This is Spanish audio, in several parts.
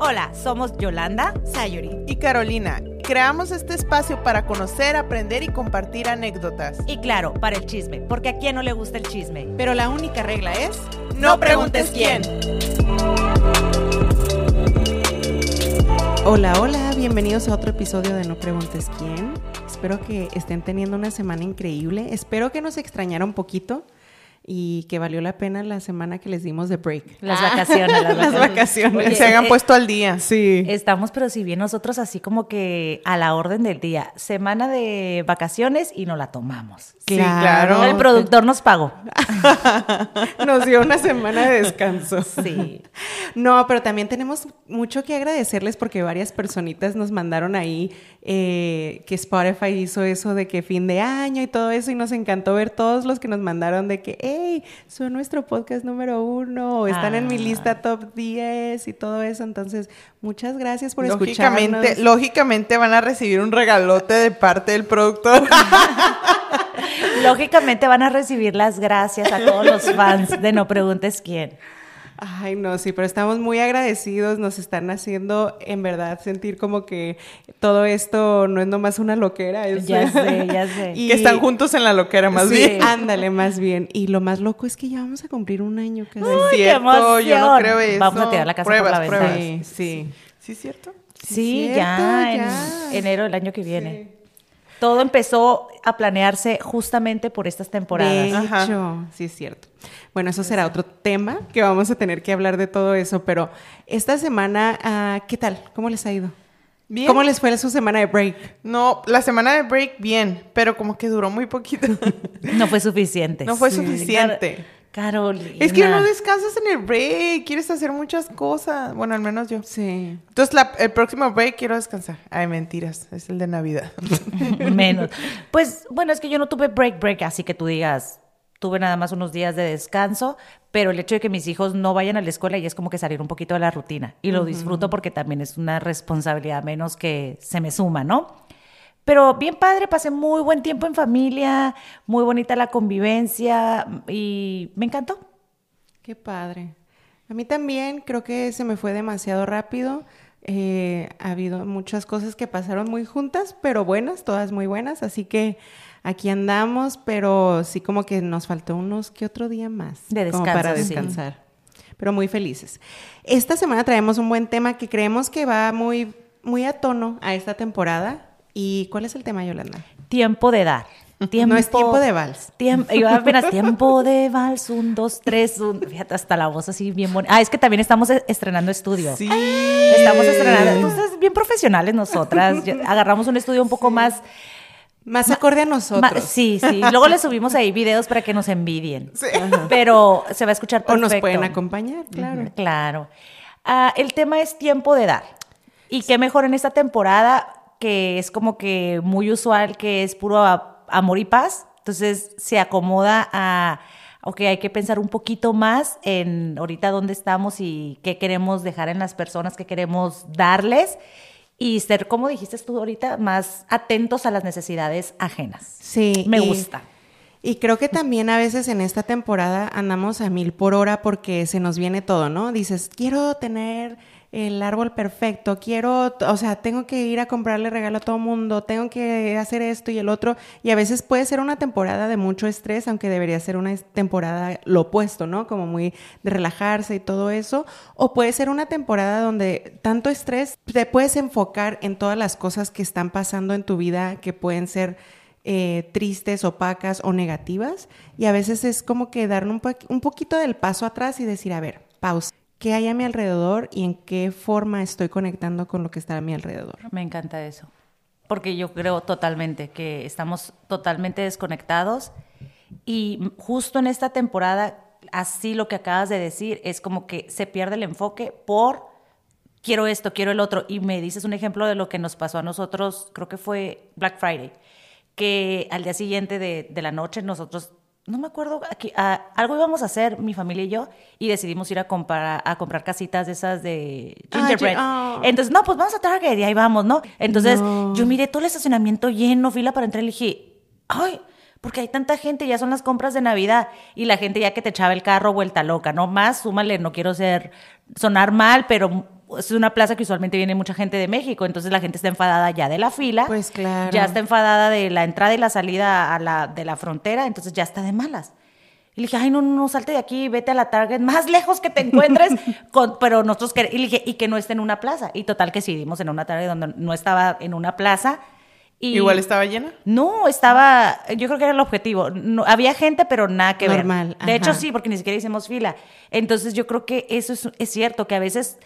Hola, somos Yolanda, Sayuri y Carolina. Creamos este espacio para conocer, aprender y compartir anécdotas. Y claro, para el chisme, porque a quién no le gusta el chisme. Pero la única regla es, no preguntes quién. Hola, hola, bienvenidos a otro episodio de No Preguntes quién. Espero que estén teniendo una semana increíble. Espero que nos extrañaran un poquito y que valió la pena la semana que les dimos de break. Las vacaciones. Las vacaciones. Se hagan eh, puesto al día. Sí. Estamos, pero si bien nosotros así como que a la orden del día. Semana de vacaciones y no la tomamos. Sí, claro. El productor nos pagó. nos dio una semana de descanso. Sí. No, pero también tenemos mucho que agradecerles porque varias personitas nos mandaron ahí eh, que Spotify hizo eso de que fin de año y todo eso y nos encantó ver todos los que nos mandaron de que, hey, son nuestro podcast número uno, están en mi ah. lista top 10 y todo eso. Entonces, muchas gracias por lógicamente, Lógicamente van a recibir un regalote de parte del productor. Lógicamente van a recibir las gracias a todos los fans de No Preguntes Quién. Ay, no, sí, pero estamos muy agradecidos, nos están haciendo en verdad sentir como que todo esto no es nomás una loquera. Es... Ya sé, ya sé. y... Que están juntos en la loquera, más bien. Ándale, más bien. Y lo más loco es que ya vamos a cumplir un año. Es cierto, yo no creo eso. Vamos a tirar la casa pruebas, por la pruebas. Sí, sí. ¿Sí es cierto? Sí, ya, en enero del año que viene. Todo empezó a planearse justamente por estas temporadas. De hecho, sí es cierto. Bueno, eso será otro tema que vamos a tener que hablar de todo eso, pero esta semana, ah, ¿qué tal? ¿Cómo les ha ido? Bien. ¿Cómo les fue su semana de break? No, la semana de break bien, pero como que duró muy poquito. no fue suficiente. No fue suficiente. Carolina. Es que no descansas en el break, quieres hacer muchas cosas. Bueno, al menos yo. Sí. Entonces, el próximo break quiero descansar. Ay, mentiras, es el de Navidad. Menos. Pues, bueno, es que yo no tuve break, break, así que tú digas, tuve nada más unos días de descanso, pero el hecho de que mis hijos no vayan a la escuela y es como que salir un poquito de la rutina. Y lo disfruto porque también es una responsabilidad menos que se me suma, ¿no? Pero bien padre, pasé muy buen tiempo en familia, muy bonita la convivencia y me encantó. Qué padre. A mí también creo que se me fue demasiado rápido. Eh, ha habido muchas cosas que pasaron muy juntas, pero buenas, todas muy buenas. Así que aquí andamos, pero sí como que nos faltó unos que otro día más. De descanso. para descansar. Pero muy felices. Esta semana traemos un buen tema que creemos que va muy, muy a tono a esta temporada ¿Y cuál es el tema, Yolanda? Tiempo de dar. Tiempo, no es tiempo de vals. Tiempo, apenas tiempo de vals, un, dos, tres, un, fíjate, hasta la voz así bien bonita. Ah, es que también estamos estrenando estudio. Sí. Estamos estrenando, entonces bien profesionales nosotras. Agarramos un estudio un poco más... Más acorde a nosotros. sí, sí. Luego le subimos ahí videos para que nos envidien. Sí. Pero se va a escuchar perfecto. O nos pueden acompañar, claro. Claro. Ah, el tema es tiempo de dar. Y qué mejor en esta temporada que es como que muy usual, que es puro amor y paz. Entonces se acomoda a, ok, hay que pensar un poquito más en ahorita dónde estamos y qué queremos dejar en las personas, qué queremos darles y ser, como dijiste tú ahorita, más atentos a las necesidades ajenas. Sí. Me gusta. Y creo que también a veces en esta temporada andamos a mil por hora porque se nos viene todo, ¿no? Dices, quiero tener el árbol perfecto, quiero, o sea, tengo que ir a comprarle regalo a todo mundo, tengo que hacer esto y el otro, y a veces puede ser una temporada de mucho estrés, aunque debería ser una temporada lo opuesto, ¿no? Como muy de relajarse y todo eso, o puede ser una temporada donde tanto estrés te puedes enfocar en todas las cosas que están pasando en tu vida que pueden ser eh, tristes, opacas o negativas, y a veces es como que dar un, un poquito del paso atrás y decir, a ver, pausa qué hay a mi alrededor y en qué forma estoy conectando con lo que está a mi alrededor. Me encanta eso, porque yo creo totalmente que estamos totalmente desconectados y justo en esta temporada, así lo que acabas de decir, es como que se pierde el enfoque por quiero esto, quiero el otro. Y me dices un ejemplo de lo que nos pasó a nosotros, creo que fue Black Friday, que al día siguiente de, de la noche nosotros no me acuerdo, aquí, algo íbamos a hacer mi familia y yo y decidimos ir a comprar, a comprar casitas de esas de gingerbread. Oh. Entonces, no, pues vamos a Target y ahí vamos, ¿no? Entonces, yo miré todo el estacionamiento lleno, fila para entrar y dije, ay, porque hay tanta gente, ya son las compras de Navidad y la gente ya que te echaba el carro vuelta loca, ¿no? Más, súmale, no quiero ser, sonar mal, pero es una plaza que usualmente viene mucha gente de México, entonces la gente está enfadada ya de la fila. Pues claro. Ya está enfadada de la entrada y la salida a la, de la frontera, entonces ya está de malas. Y le dije, ay, no, no, no, salte de aquí, vete a la Target más lejos que te encuentres. con, pero nosotros, quer- y le dije, y que no esté en una plaza. Y total que sí, dimos en una Target donde no estaba en una plaza. Y Igual estaba llena. No, estaba, yo creo que era el objetivo. No, había gente, pero nada que Normal, ver. De hecho, sí, porque ni siquiera hicimos fila. Entonces, yo creo que eso es, es cierto, que a veces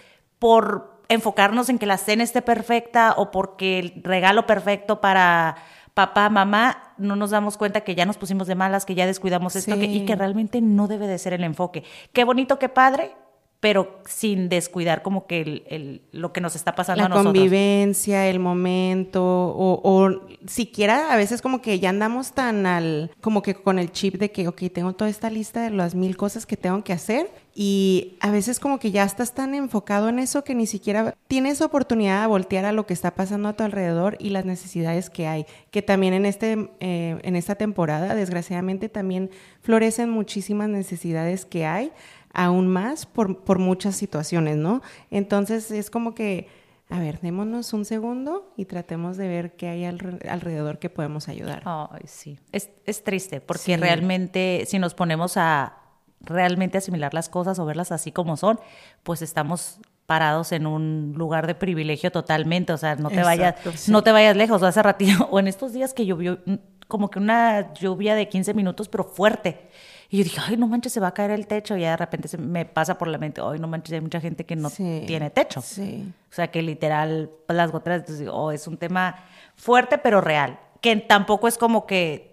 por enfocarnos en que la cena esté perfecta o porque el regalo perfecto para papá, mamá, no nos damos cuenta que ya nos pusimos de malas, que ya descuidamos esto que- y que realmente no debe de ser el enfoque. Qué bonito, qué padre, pero sin descuidar como que el, el- lo que nos está pasando la a nosotros. convivencia, el momento, o, o siquiera a veces como que ya andamos tan al, como que con el chip de que, ok, tengo toda esta lista de las mil cosas que tengo que hacer y a veces como que ya estás tan enfocado en eso que ni siquiera tienes oportunidad de voltear a lo que está pasando a tu alrededor y las necesidades que hay, que también en, este, eh, en esta temporada, desgraciadamente, también florecen muchísimas necesidades que hay aún más por, por muchas situaciones, ¿no? Entonces es como que, a ver, démonos un segundo y tratemos de ver qué hay alre- alrededor que podemos ayudar. Ay, sí. Es, es triste porque Sí. realmente si nos ponemos a realmente asimilar las cosas o verlas así como son, pues estamos parados en un lugar de privilegio totalmente, o sea, no te vayas sí. no te vayas lejos, hace ratito o en estos días que llovió mm, como que una lluvia de 15 minutos pero fuerte. Y yo dije, ay, no manches, se va a caer el techo. Y ya de repente se me pasa por la mente, ay, no manches, hay mucha gente que no Sí. tiene techo. Sí. O sea, que literal, las goteras, entonces, oh, es un tema fuerte, pero real. Que tampoco es como que,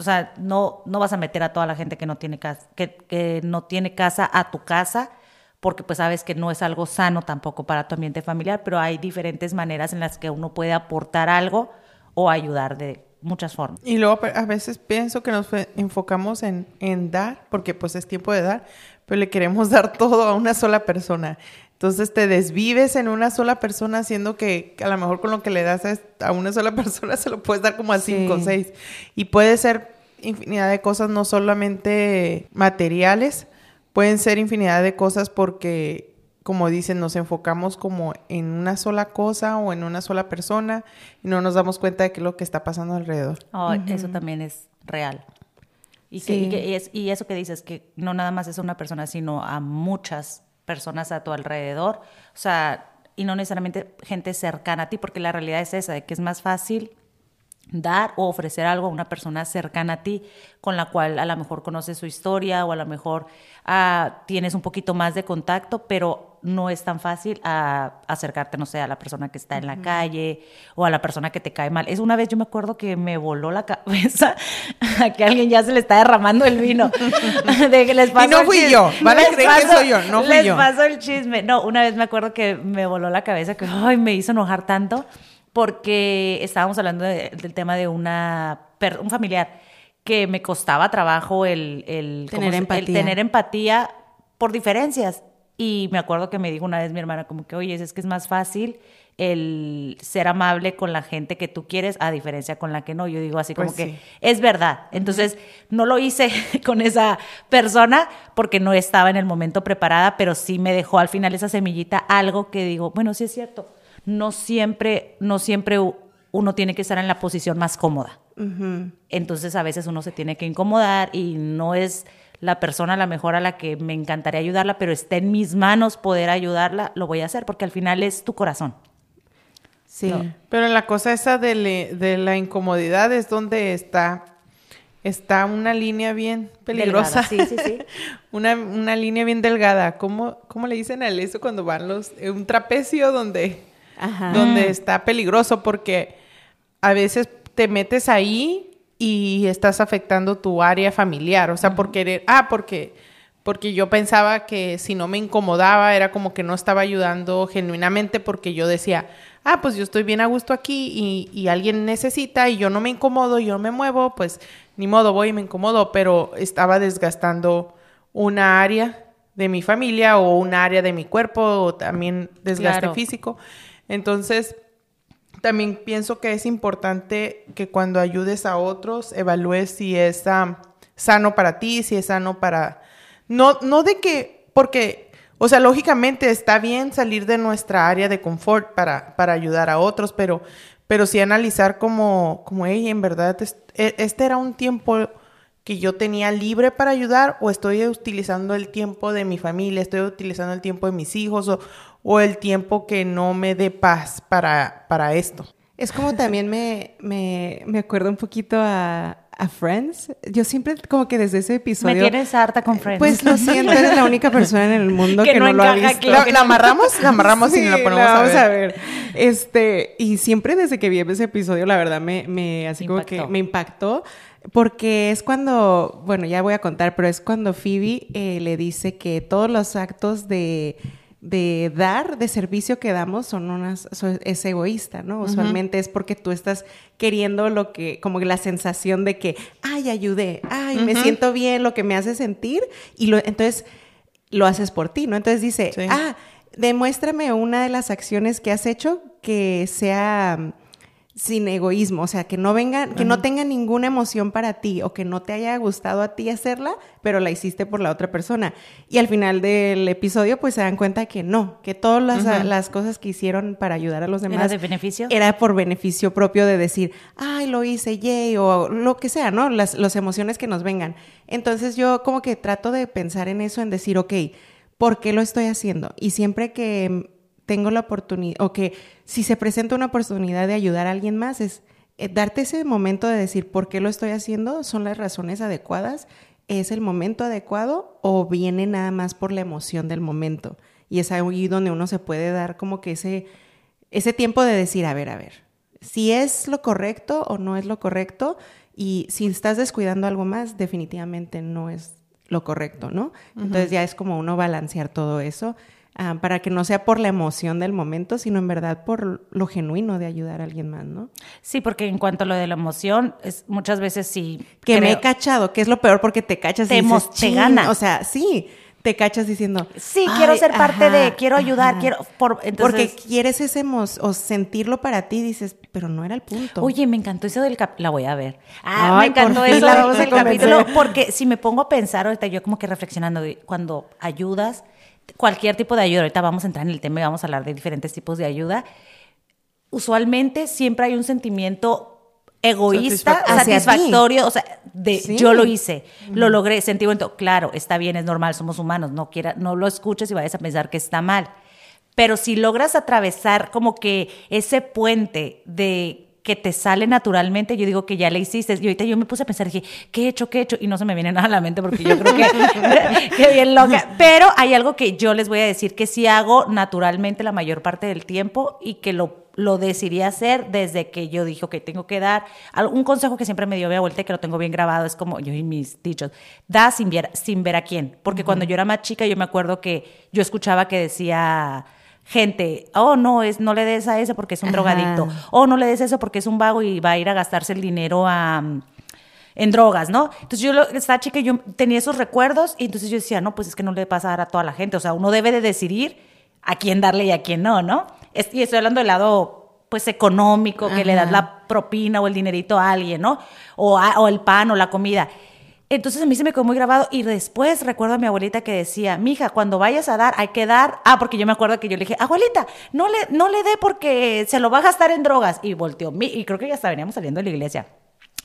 o sea, no, no vas a meter a toda la gente que no tiene casa, que, no tiene casa a tu casa, porque pues sabes que no es algo sano tampoco para tu ambiente familiar, pero hay diferentes maneras en las que uno puede aportar algo o ayudar de muchas formas. Y luego a veces pienso que nos enfocamos en, en dar, porque pues es tiempo de dar, pero le queremos dar todo a una sola persona. Entonces te desvives en una sola persona, haciendo que, que a lo mejor con lo que le das a, una sola persona se lo puedes dar como a Sí. cinco o seis. Y puede ser infinidad de cosas, no solamente materiales, pueden ser infinidad de cosas porque, como dicen, nos enfocamos como en una sola cosa o en una sola persona y no nos damos cuenta de qué es lo que está pasando alrededor. Oh, Eso también es real. Y, que, y, que es- y eso que dices, que no nada más es a una persona, sino a muchas personas a tu alrededor. O sea, y no necesariamente gente cercana a ti, porque la realidad es esa, de que es más fácil dar o ofrecer algo a una persona cercana a ti, con la cual a lo mejor conoces su historia o a lo mejor ah, tienes un poquito más de contacto, pero no es tan fácil a acercarte, no sé, a la persona que está en la calle o a la persona que te cae mal. Es una vez yo me acuerdo que me voló la cabeza a que alguien ya se le está derramando el vino. De que les pasó no fui chisme. yo, van a Les que soy yo, no fui les yo. pasó el chisme. No, una vez me acuerdo que me voló la cabeza, que ay, me hizo enojar tanto porque estábamos hablando de- del tema de una un familiar que me costaba trabajo el, el, Tener ¿cómo se- el empatía. tener empatía por diferencias. Y me acuerdo que me dijo una vez mi hermana como que, oye, es que es más fácil el ser amable con la gente que tú quieres a diferencia con la que no. Yo digo así como Pues que sí. es verdad. Entonces, no lo hice con esa persona porque no estaba en el momento preparada, pero sí me dejó al final esa semillita algo que digo, bueno, sí es cierto. No siempre, no siempre uno tiene que estar en la posición más cómoda. Entonces, a veces uno se tiene que incomodar y no es la persona a la mejor a la que me encantaría ayudarla, pero está en mis manos poder ayudarla, lo voy a hacer porque al final es tu corazón. Sí. No. Pero la cosa esa de, le- de la incomodidad es donde está, está una línea bien peligrosa. Delgada, sí, sí, sí. una, una línea bien delgada. ¿Cómo, ¿Cómo le dicen a eso cuando van los... eh, Un trapecio donde, Ajá. donde está peligroso porque a veces te metes ahí y estás afectando tu área familiar. O sea, por querer... Ah, porque... Porque yo pensaba que si no me incomodaba era como que no estaba ayudando genuinamente porque yo decía, ah, pues yo estoy bien a gusto aquí y, y alguien necesita y yo no me incomodo, yo no me muevo, pues ni modo, voy y me incomodo, pero estaba desgastando una área de mi familia o un área de mi cuerpo o también desgaste Claro. físico. Entonces, también pienso que es importante que cuando ayudes a otros, evalúes si es ah, sano para ti, si es sano para... No, no de que, porque O sea, lógicamente está bien salir de nuestra área de confort para, para ayudar a otros, pero, pero sí analizar como, como en verdad, e, este era un tiempo que yo tenía libre para ayudar o estoy utilizando el tiempo de mi familia, estoy utilizando el tiempo de mis hijos o, o el tiempo que no me dé paz para, para esto. Es como también me, me, me acuerdo un poquito a, a Friends. Yo siempre como que desde ese episodio... Me tienes harta con Friends. Pues lo siento, eres la única persona en el mundo que, no, lo ha visto. ¿La, amarramos? La amarramos y la ponemos a ver. a ver. Este, y siempre desde que vi ese episodio, la verdad me, me así como que me impactó. Porque es cuando, bueno, ya voy a contar, pero es cuando Phoebe eh, le dice que todos los actos de de dar, de servicio que damos, son unas, es egoísta, ¿no? Usualmente es porque tú estás queriendo lo que, como la sensación de que, ay, ayudé, ay, me siento bien, lo que me hace sentir, y lo, entonces lo haces por ti, ¿no? Entonces dice, ah, demuéstrame una de las acciones que has hecho que sea sin egoísmo, o sea, que no venga, que no tenga ninguna emoción para ti o que no te haya gustado a ti hacerla, pero la hiciste por la otra persona. Y al final del episodio, pues se dan cuenta que no, que todas las, cosas que hicieron para ayudar a los demás. ¿Era de beneficio? Era por beneficio propio de decir, ay, lo hice, yay, o lo que sea, ¿no? Las, las emociones que nos vengan. Entonces yo como que trato de pensar en eso, en decir, ok, ¿por qué lo estoy haciendo? Y siempre que tengo la oportunidad, o que si se presenta una oportunidad de ayudar a alguien más, es eh, darte ese momento de decir por qué lo estoy haciendo, son las razones adecuadas, es el momento adecuado o viene nada más por la emoción del momento. Y es ahí donde uno se puede dar como que ese, ese tiempo de decir, a ver, a ver, si es lo correcto o no es lo correcto, y si estás descuidando algo más, definitivamente no es lo correcto, ¿no? Entonces ya es como uno balancear todo eso. Ah, para que no sea por la emoción del momento, sino en verdad por lo genuino de ayudar a alguien más, ¿no? Sí, porque en cuanto a lo de la emoción, es, muchas veces sí. Que me he cachado, que es lo peor porque te cachas te y dices, te gana. O sea, sí, te cachas diciendo, sí, quiero ser parte de, quiero ayudar, quiero. Por, Porque quieres ese o sentirlo para ti, dices, pero no era el punto. Oye, me encantó eso del capítulo. La voy a ver. Ah, me encantó eso del capítulo. Porque si me pongo a pensar ahorita, yo como que reflexionando, cuando ayudas cualquier tipo de ayuda, ahorita vamos a entrar en el tema y vamos a hablar de diferentes tipos de ayuda, usualmente siempre hay un sentimiento egoísta, satisfactorio, o sea, de yo lo hice, lo logré, sentimiento, claro, está bien, es normal, somos humanos, no quiera, no lo escuches y vayas a pensar que está mal. Pero si logras atravesar como que ese puente de que te sale naturalmente, yo digo que ya le hiciste. Y ahorita yo me puse a pensar, dije, ¿qué he hecho? ¿Qué he hecho? Y no se me viene nada a la mente porque yo creo que, que bien loca. Pero hay algo que yo les voy a decir que sí hago naturalmente la mayor parte del tiempo y que lo, lo decidí hacer desde que yo dije, que tengo que dar. Un consejo que siempre me dio mi abuelita y que lo tengo bien grabado es como yo y mis dichos, da sin ver, sin ver a quién. Porque cuando yo era más chica, yo me acuerdo que yo escuchaba que decía gente, oh, no, es, no le des a ese porque es un drogadicto, oh, no le des eso porque es un vago y va a ir a gastarse el dinero a, en drogas, ¿no? Entonces yo, esta chica, yo tenía esos recuerdos y entonces yo decía, no, pues es que no le pasa a dar a toda la gente, o sea, uno debe de decidir a quién darle y a quién no, ¿no? y estoy hablando del lado, pues, económico, que le das la propina o el dinerito a alguien, ¿no? O, o el pan o la comida. Entonces a mí se me quedó muy grabado y después recuerdo a mi abuelita que decía, mija, cuando vayas a dar hay que dar, ah, porque yo me acuerdo que yo le dije, abuelita, no le, no le dé porque se lo va a gastar en drogas. Y volteó, y creo que ya hasta veníamos saliendo de la iglesia.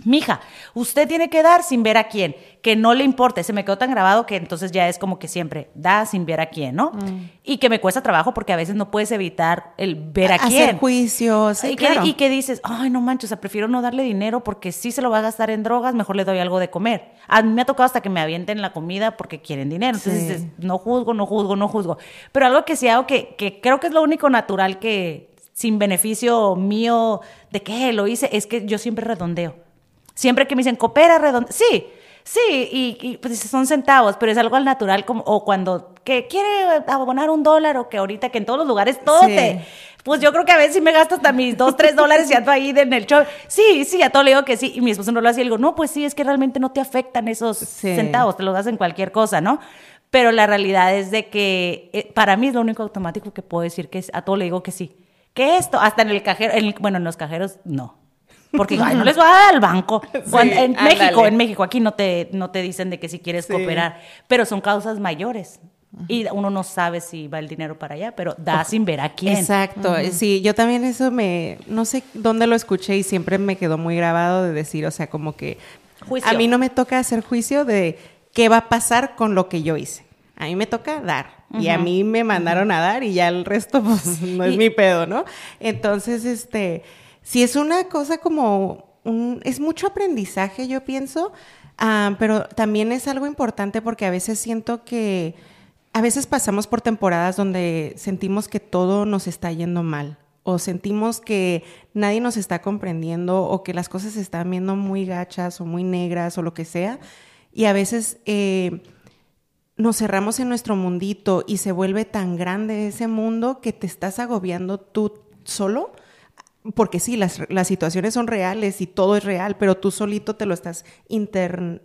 Mija, usted tiene que dar sin ver a quién, que no le importe. Se me quedó tan grabado que entonces ya es como que siempre da sin ver a quién, ¿no? Mm. Y que me cuesta trabajo porque a veces no puedes evitar el ver a, quién. Hacer juicios. y, que, y que dices, ay, no manches, o sea, prefiero no darle dinero porque si se lo va a gastar en drogas, mejor le doy algo de comer. A mí me ha tocado hasta que me avienten la comida porque quieren dinero. Entonces dices, no juzgo, no juzgo, no juzgo. Pero algo que sí hago que, que creo que es lo único natural que sin beneficio mío de que lo hice, es que yo siempre redondeo. Siempre que me dicen, coopera, redondo. Sí, sí, y, pues son centavos, pero es algo al natural, como, o cuando que quiere abonar un dólar, o que ahorita que en todos los lugares todo te. Pues yo creo que a veces sí me gasto hasta mis dos, tres dólares y ando ahí en el show. Sí, sí, a todo le digo que sí. Y mi esposo no lo hace y le digo, no, pues sí, es que realmente no te afectan esos centavos, te los das en cualquier cosa, ¿no? Pero la realidad es de que eh, para mí es lo único automático que puedo decir que es, a todo le digo que sí. Que esto, hasta en el cajero, bueno, en los cajeros, no. Porque no les va a dar al banco. en México, en México, aquí no te, no te dicen de que si quieres cooperar, pero son causas mayores. Y uno no sabe si va el dinero para allá, pero da sin ver a quién. Exacto, sí, yo también eso me, no sé dónde lo escuché y siempre me quedó muy grabado de decir, o sea, como que Juicio. a mí no me toca hacer juicio de qué va a pasar con lo que yo hice. A mí me toca dar y a mí me mandaron a dar y ya el resto pues no es mi pedo, ¿no? Entonces, este, si es una cosa como un, es mucho aprendizaje, yo pienso, ah, pero también es algo importante porque a veces siento que a veces pasamos por temporadas donde sentimos que todo nos está yendo mal o sentimos que nadie nos está comprendiendo o que las cosas se están viendo muy gachas o muy negras o lo que sea. Y a veces eh, nos cerramos en nuestro mundito y se vuelve tan grande ese mundo que te estás agobiando tú solo. Porque sí, las, las situaciones son reales y todo es real, pero tú solito te lo estás inter...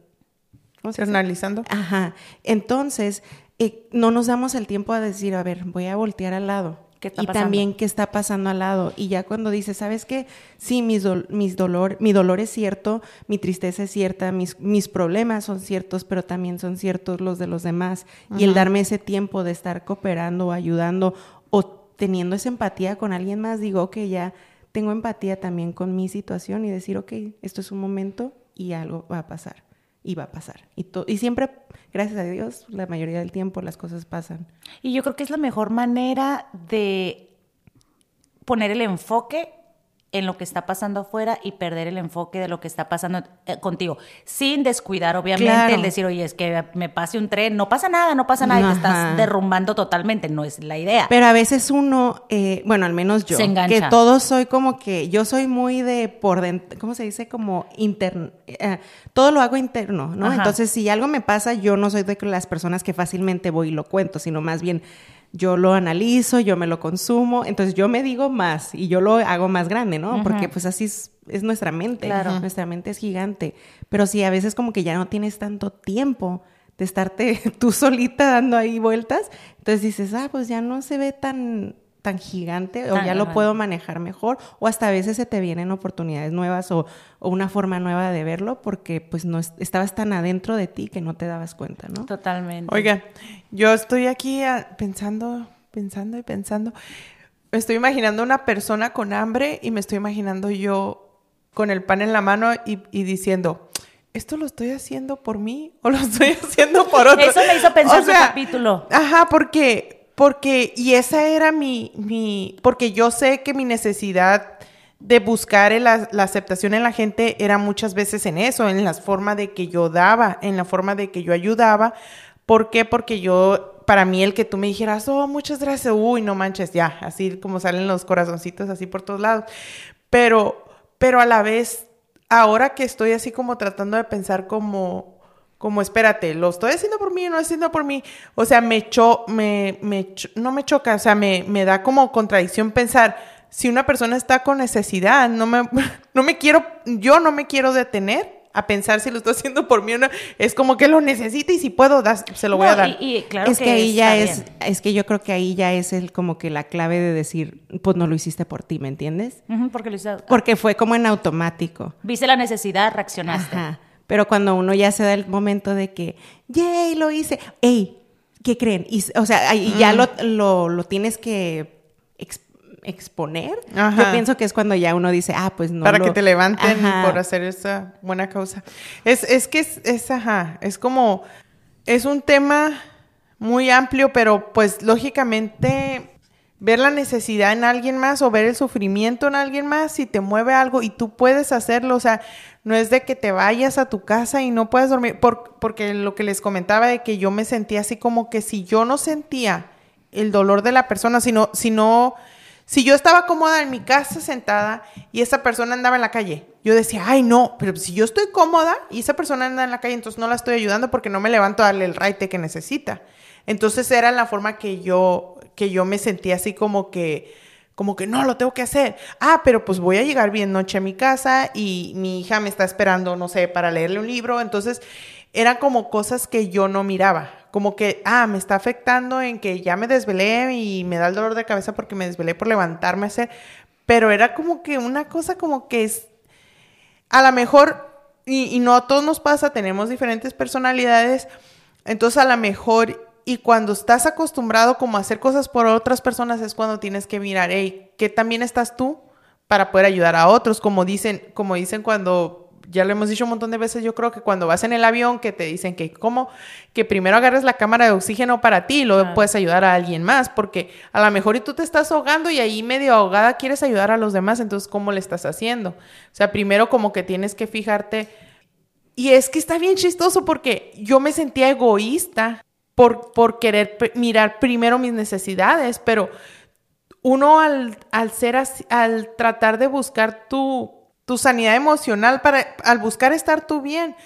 ¿cómo se dice? Internalizando. Ajá. Entonces, eh, no nos damos el tiempo a decir, a ver, voy a voltear al lado. ¿Qué está y pasando? también qué está pasando al lado. Y ya cuando dices, ¿sabes qué? Sí, mis, dol- mis dolor, mi dolor es cierto, mi tristeza es cierta, mis, mis problemas son ciertos, pero también son ciertos los de los demás. Y el darme ese tiempo de estar cooperando o ayudando o teniendo esa empatía con alguien más, digo que ya tengo empatía también con mi situación y decir, ok, esto es un momento y algo va a pasar. Y va a pasar. Y, y siempre, gracias a Dios, la mayoría del tiempo las cosas pasan. Y yo creo que es la mejor manera de poner el enfoque en lo que está pasando afuera y perder el enfoque de lo que está pasando eh, contigo, sin descuidar obviamente Claro. el decir, oye, es que me pase un tren, no pasa nada, no pasa nada, y te estás derrumbando totalmente, no es la idea. Pero a veces uno, eh, bueno, al menos yo, Se engancha. que todo soy como que, yo soy muy de por dentro, ¿cómo se dice? Como interno, eh, todo lo hago interno, ¿no? Ajá. Entonces, si algo me pasa, yo no soy de las personas que fácilmente voy y lo cuento, sino más bien yo lo analizo, yo me lo consumo, entonces yo me digo más y yo lo hago más grande, ¿no? Porque pues así es, es nuestra mente, Claro. nuestra mente es gigante, pero si a veces como que ya no tienes tanto tiempo de estarte tú solita dando ahí vueltas, entonces dices, ah, pues ya no se ve tan tan gigante o ya lo puedo manejar mejor o hasta a veces se te vienen oportunidades nuevas o, o una forma nueva de verlo porque pues no es- estabas tan adentro de ti que no te dabas cuenta, ¿no? Totalmente. Oiga, yo estoy aquí ah, pensando, pensando y pensando. Estoy imaginando una persona con hambre y me estoy imaginando yo con el pan en la mano y, y diciendo, ¿esto lo estoy haciendo por mí o lo estoy haciendo por otro? Eso me hizo pensar su capítulo. Ajá, porque, porque, y esa era mi, mi, porque yo sé que mi necesidad de buscar la, la aceptación en la gente era muchas veces en eso, en la forma de que yo daba, en la forma de que yo ayudaba. ¿Por qué? Porque yo, para mí el que tú me dijeras, oh, muchas gracias, uy, no manches, ya, así como salen los corazoncitos así por todos lados. Pero, pero a la vez, ahora que estoy así como tratando de pensar como, como espérate, lo estoy haciendo por mí, no lo estoy haciendo por mí. O sea, me cho, me, me cho- no me choca, o sea, me, me da como contradicción pensar, si una persona está con necesidad, no me, no me quiero, yo no me quiero detener a pensar si lo estoy haciendo por mí o no. Es como que lo necesita y si puedo, das- se lo voy No, a dar. Y, y claro es que, ahí ya es, bien. es que yo creo que ahí ya es el como que la clave de decir, pues no lo hiciste por ti, ¿me entiendes? Porque lo hice- Porque fue como en automático. viste la necesidad, reaccionaste. Ajá. Pero cuando uno ya se da el momento de que, yay, lo hice, ey, ¿qué creen? Y, o sea, ahí ya lo, lo, lo tienes que ex- exponer. Ajá. Yo pienso que es cuando ya uno dice, ah, pues no. para lo- que te levanten Ajá. por hacer esa buena causa. Es, es que es, es, ajá, es como, es un tema muy amplio, pero pues lógicamente ver la necesidad en alguien más o ver el sufrimiento en alguien más, si te mueve algo y tú puedes hacerlo, o sea, no es de que te vayas a tu casa y no puedes dormir, por- porque lo que les comentaba de que yo me sentía así como que si yo no sentía el dolor de la persona, sino, si no, si yo estaba cómoda en mi casa sentada y esa persona andaba en la calle, yo decía, ay no, pero si yo estoy cómoda y esa persona anda en la calle, entonces no la estoy ayudando porque no me levanto a darle el raite que necesita. Entonces era la forma que yo, que yo me sentía así como que, como que no, lo tengo que hacer. Ah, pero pues voy a llegar bien noche a mi casa y mi hija me está esperando, no sé, para leerle un libro. Entonces eran como cosas que yo no miraba. Como que, ah, me está afectando en que ya me desvelé y me da el dolor de cabeza porque me desvelé por levantarme a hacer. Pero era como que una cosa como que es, a lo mejor, y, y no a todos nos pasa, tenemos diferentes personalidades, entonces a lo mejor y cuando estás acostumbrado como a hacer cosas por otras personas es cuando tienes que mirar, hey, ¿qué también estás tú para poder ayudar a otros? Como dicen, como dicen cuando ya lo hemos dicho un montón de veces, yo creo que cuando vas en el avión que te dicen que como que primero agarres la cámara de oxígeno para ti y luego puedes ayudar a alguien más, porque a lo mejor y tú te estás ahogando y ahí medio ahogada quieres ayudar a los demás, entonces ¿cómo le estás haciendo? O sea, primero como que tienes que fijarte y es que está bien chistoso porque yo me sentía egoísta por, por querer mirar primero mis necesidades, pero uno al, al ser al tratar de buscar tu tu sanidad emocional para al buscar estar tú bien,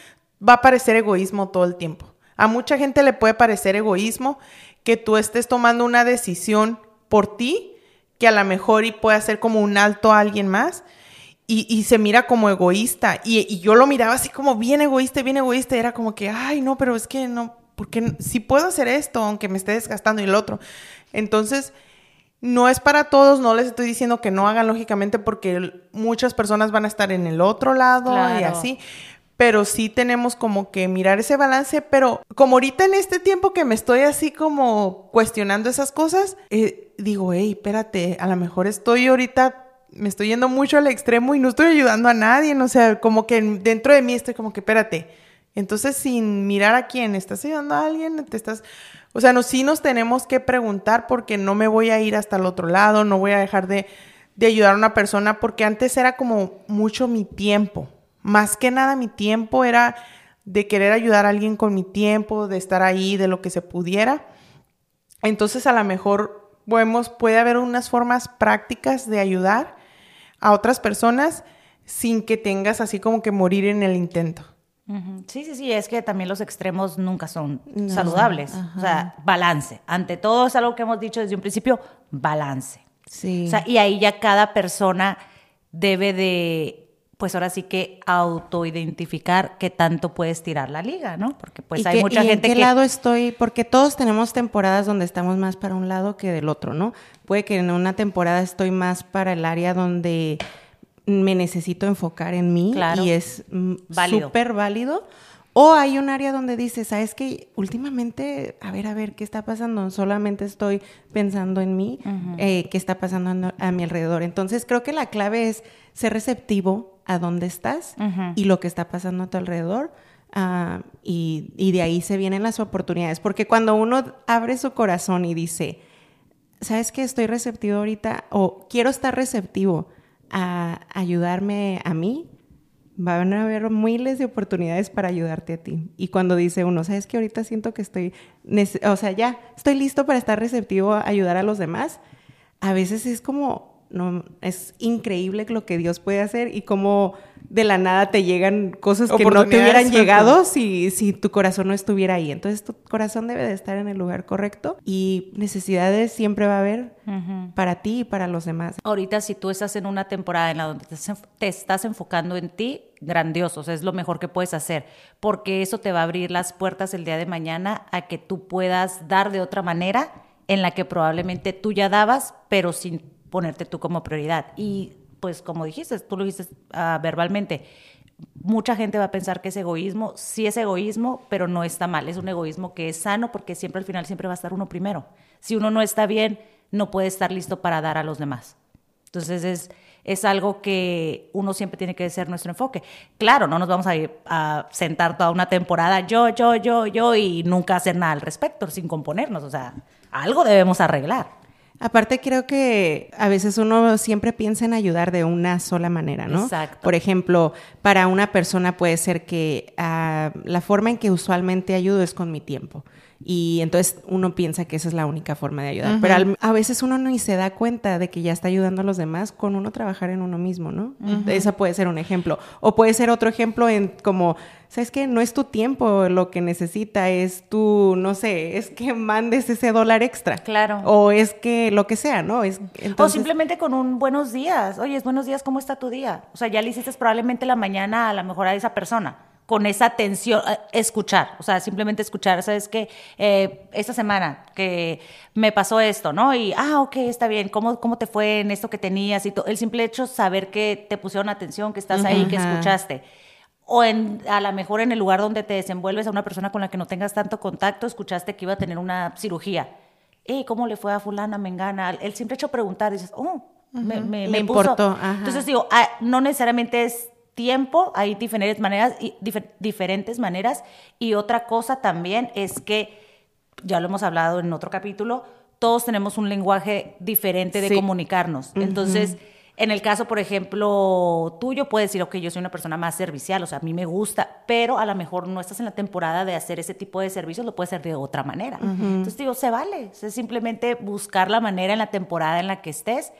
va a parecer egoísmo todo el tiempo. A mucha gente le puede parecer egoísmo que tú estés tomando una decisión por ti, que a lo mejor y puede hacer como un alto a alguien más, y, se mira como egoísta. Y, yo lo miraba así como bien egoísta, bien egoísta, y era como que, ay, no, pero es que no, porque si puedo hacer esto, aunque me esté desgastando y el otro. Entonces, no es para todos, no les estoy diciendo que no hagan lógicamente porque muchas personas van a estar en el otro lado y así, pero sí tenemos como que mirar ese balance, pero como ahorita en este tiempo que me estoy así como cuestionando esas cosas, eh, digo, hey, espérate, a lo mejor estoy ahorita, me estoy yendo mucho al extremo y no estoy ayudando a nadie, o sea, como que dentro de mí estoy como que, espérate, entonces sin mirar a quién, ¿estás ayudando a alguien? ¿Te estás...? O sea, no, sí nos tenemos que preguntar porque no me voy a ir hasta el otro lado, no voy a dejar de, ayudar a una persona porque antes era como mucho mi tiempo. Más que nada mi tiempo era de querer ayudar a alguien con mi tiempo, de estar ahí, de lo que se pudiera. Entonces a lo mejor podemos, puede haber unas formas prácticas de ayudar a otras personas sin que tengas así como que morir en el intento. Sí, sí, sí, es que también los extremos nunca son saludables. O sea, balance. Ante todo es algo que hemos dicho desde un principio, balance. Sí. O sea, y ahí ya cada persona debe de, pues ahora sí que autoidentificar qué tanto puedes tirar la liga, ¿no? Porque pues hay mucha gente en qué lado estoy? Porque todos tenemos temporadas donde estamos más para un lado que del otro, ¿no? Puede que en una temporada estoy más para el área donde me necesito enfocar en mí y es mm, súper válido. O hay un área donde dices, ¿sabes que Últimamente, a ver, a ver, ¿qué está pasando? Solamente estoy pensando en mí, eh, ¿qué está pasando a, mi alrededor? Entonces, creo que la clave es ser receptivo a dónde estás y lo que está pasando a tu alrededor. Ah, y, y de ahí se vienen las oportunidades. Porque cuando uno abre su corazón y dice, ¿sabes que Estoy receptivo ahorita o quiero estar receptivo a ayudarme a mí, van a haber miles de oportunidades para ayudarte a ti. Y cuando dice uno, sabes que ahorita siento que estoy, o sea, ya estoy listo para estar receptivo a ayudar a los demás, a veces es como, no, es increíble lo que Dios puede hacer y cómo de la nada te llegan cosas que no te hubieran llegado si, si tu corazón no estuviera ahí. Entonces tu corazón debe de estar en el lugar correcto y necesidades siempre va a haber para ti y para los demás. Ahorita si tú estás en una temporada en la donde te estás enfocando en ti, grandioso, es lo mejor que puedes hacer, porque eso te va a abrir las puertas el día de mañana a que tú puedas dar de otra manera en la que probablemente tú ya dabas, pero sin ponerte tú como prioridad. Y pues como dijiste, tú lo dijiste ah, verbalmente, mucha gente va a pensar que es egoísmo, sí es egoísmo, pero no está mal, es un egoísmo que es sano porque siempre al final siempre va a estar uno primero. Si uno no está bien, no puede estar listo para dar a los demás. Entonces es, es algo que uno siempre tiene que ser nuestro enfoque. Claro, no nos vamos a ir a sentar toda una temporada yo, yo, yo, yo y nunca hacer nada al respecto sin componernos. O sea, algo debemos arreglar. Aparte creo que a veces uno siempre piensa en ayudar de una sola manera, ¿no? Exacto. Por ejemplo, para una persona puede ser que ah, la forma en que usualmente ayudo es con mi tiempo. Y entonces uno piensa que esa es la única forma de ayudar. Pero a veces uno ni se da cuenta de que ya está ayudando a los demás con uno trabajar en uno mismo, ¿no? Esa puede ser un ejemplo. O puede ser otro ejemplo en como, ¿sabes qué? No es tu tiempo lo que necesita, es tu, no sé, es que mandes ese dólar extra. Claro. O es que lo que sea, ¿no? Es, O simplemente con un buenos días. Oye, es buenos días, ¿cómo está tu día? O sea, ya le hiciste probablemente la mañana a la mejor a esa persona con esa atención, eh, escuchar, o sea, simplemente escuchar, ¿sabes qué? Eh, esta semana que me pasó esto, ¿no? Y, ah, ok, está bien, ¿cómo, cómo te fue en esto que tenías? Y todo, el simple hecho saber que te pusieron atención, que estás ahí, que escuchaste. o en, a lo mejor en el lugar donde te desenvuelves a una persona con la que no tengas tanto contacto, escuchaste que iba a tener una cirugía. Hey, ¿Cómo le fue a fulana, mengana? Él siempre hecho preguntar, dices, oh, me, importó, ajá. Entonces digo, ah, no necesariamente es tiempo, hay diferentes maneras, y difer- diferentes maneras. Y otra cosa también es que, ya lo hemos hablado en otro capítulo, todos tenemos un lenguaje diferente de Sí. comunicarnos. Entonces, en el caso, por ejemplo, tuyo, puedes decir, ok, yo soy una persona más servicial, o sea, a mí me gusta, pero a lo mejor no estás en la temporada de hacer ese tipo de servicios, lo puedes hacer de otra manera. Entonces, digo, se vale, es simplemente buscar la manera en la temporada en la que estés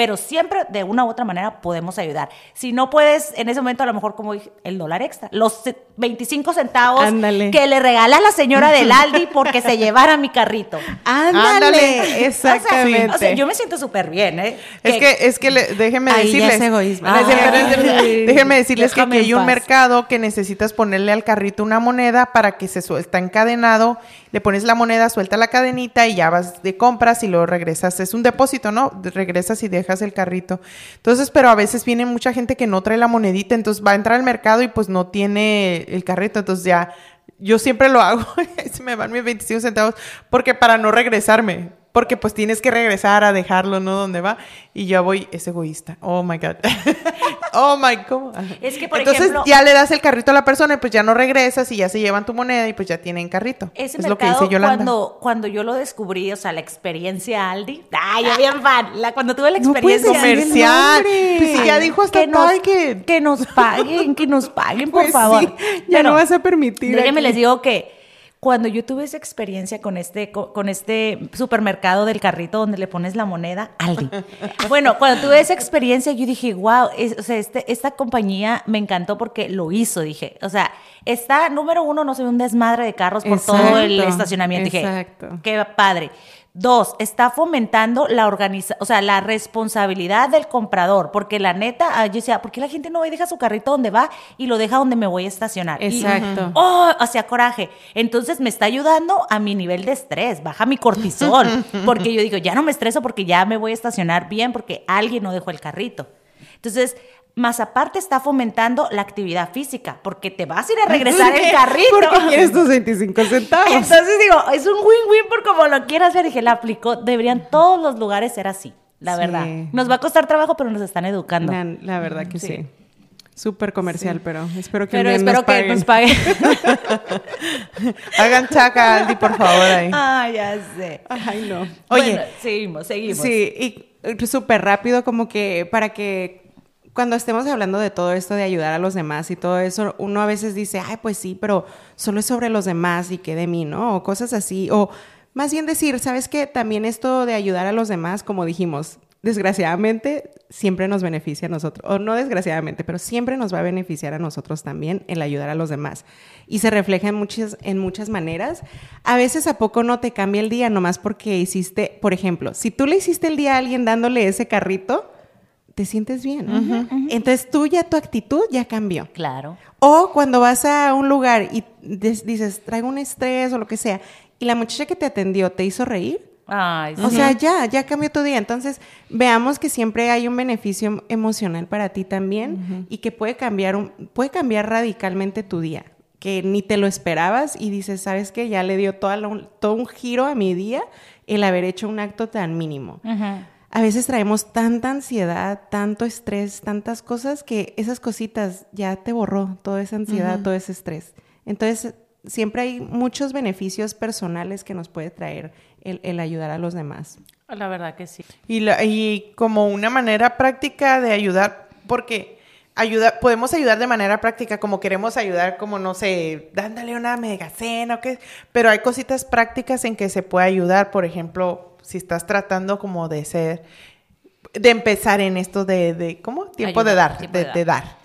pero siempre de una u otra manera podemos ayudar. Si no puedes, en ese momento a lo mejor como dije, el dólar extra, los ce- 25 centavos Ándale. que le regala la señora del Aldi porque se llevara mi carrito. Ándale, exactamente. O sea, yo me siento súper bien, ¿eh? Es que, es que le- déjenme decirles. Ay, déjenme decirles que aquí hay un mercado que necesitas ponerle al carrito una moneda para que se suelta encadenado. Le pones la moneda, suelta la cadenita y ya vas de compras y luego regresas. Es un depósito, ¿no? Regresas y dejas el carrito. Entonces, pero a veces viene mucha gente que no trae la monedita, entonces va a entrar al mercado y pues no tiene el carrito. Entonces ya, yo siempre lo hago. se me van mis 25 centavos porque para no regresarme. Porque pues tienes que regresar a dejarlo, ¿no? Donde va. Y yo voy, es egoísta. Oh my God. oh my God. Es que, por Entonces ejemplo- ya le das el carrito a la persona y pues ya no regresas y ya se llevan tu moneda y pues ya tienen carrito. Ese es lo que mercado, dice Yolanda. cuando, cuando yo lo descubrí, o sea, la experiencia Aldi, ay, yo bien fan, la, cuando tuve la No experiencia el Comercial. Pues si ya dijo hasta que nos, Target. que nos paguen, que nos paguen, por Pues favor. sí, ya no vas a permitir Déjenme les digo que cuando yo tuve esa experiencia con este, co- con, este supermercado del carrito donde le pones la moneda, Aldi. bueno, cuando tuve esa experiencia, yo dije, wow, o sea, este, esta compañía me encantó porque lo hizo, dije. O sea, está, número uno, no se ve un desmadre de carros por todo el estacionamiento. Dije, exacto. qué padre. Dos, está fomentando la organiza, o sea, la responsabilidad del comprador, porque la neta, ah, yo decía, ¿por qué la gente no deja su carrito donde va y lo deja donde me voy a estacionar? Y, Exacto. oh, hacía coraje. Entonces me está ayudando a mi nivel de estrés, baja mi cortisol, porque yo digo, ya no me estreso porque ya me voy a estacionar bien porque alguien no dejó el carrito. Entonces, más aparte está fomentando la actividad física, porque te vas a ir a regresar el carrito. Porque quieres tus 25 centavos. Entonces digo, es un win-win por como lo quieras ver. Dije, la aplicó. Deberían todos los lugares ser así, la Sí. verdad. Nos va a costar trabajo, pero nos están educando. La, la verdad que sí. Sí. Súper comercial, pero espero que un Pero día espero nos que nos paguen. Hagan chaca, Aldi, por favor, ahí. ah, ya sé. Ay, no. Oye. Bueno, seguimos, seguimos. Sí, y súper rápido, como que para que cuando estemos hablando de todo esto de ayudar a los demás y todo eso, uno a veces dice, ay, pues sí, pero solo es sobre los demás y qué de mí, ¿no? O cosas así. O más bien decir, ¿sabes qué? También esto de ayudar a los demás, como dijimos, desgraciadamente siempre nos beneficia a nosotros, o no desgraciadamente, pero siempre nos va a beneficiar a nosotros también el ayudar a los demás. Y se refleja en muchas, en muchas maneras. A veces a poco no te cambia el día, nomás porque hiciste, por ejemplo, si tú le hiciste el día a alguien dándole ese carrito, te sientes bien. Entonces tú ya tu actitud ya cambió. Claro. O cuando vas a un lugar y dices, traigo un estrés o lo que sea, y la muchacha que te atendió te hizo reír, Ay, sí. o sea, ya, ya cambió tu día. Entonces, veamos que siempre hay un beneficio emocional para ti también y que puede cambiar, un, puede cambiar radicalmente tu día, que ni te lo esperabas y dices, ¿sabes qué? Ya le dio toda la- todo un giro a mi día el haber hecho un acto tan mínimo. A veces traemos tanta ansiedad, tanto estrés, tantas cosas que esas cositas ya te borró toda esa ansiedad, todo ese estrés. Entonces, siempre hay muchos beneficios personales que nos puede traer el, el ayudar a los demás. La verdad que sí. Y, la- y como una manera práctica de ayudar, porque ayuda, podemos ayudar de manera práctica, como queremos ayudar, como no sé, dándole una megacena o qué, pero hay cositas prácticas en que se puede ayudar, por ejemplo, si estás tratando como de ser, de empezar en esto de, de ¿cómo? Tiempo de dar, tiempo de, de dar. de dar.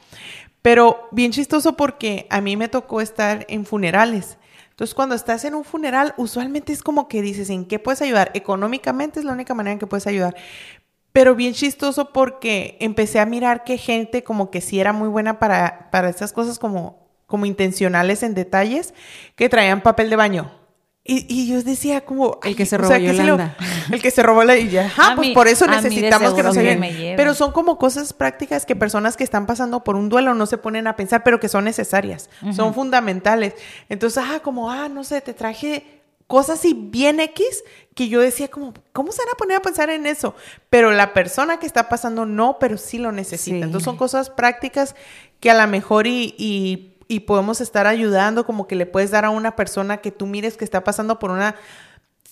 Pero bien chistoso porque a mí me tocó estar en funerales. Entonces, cuando estás en un funeral, usualmente es como que dices, ¿en qué puedes ayudar? Económicamente es la única manera en que puedes ayudar. Pero bien chistoso porque empecé a mirar que gente como que sí era muy buena para, para estas cosas como, como intencionales en detalles, que traían papel de baño. Y, y yo decía como... El que se o robó sea, ¿qué se lo- Yolanda. el que se robó la... Y ya, ajá, A pues mí- por eso necesitamos que nos ayuden. Pero son como cosas prácticas que personas que están pasando por un duelo no se ponen a pensar, pero que son necesarias, son fundamentales. Entonces, ah, como, ah, no sé, te traje cosas así bien X que yo decía como, ¿cómo se van a poner a pensar en eso? Pero la persona que está pasando no, pero sí lo necesita. Sí. Entonces son cosas prácticas que a lo mejor y, y, y podemos estar ayudando, como que le puedes dar a una persona que tú mires que está pasando por una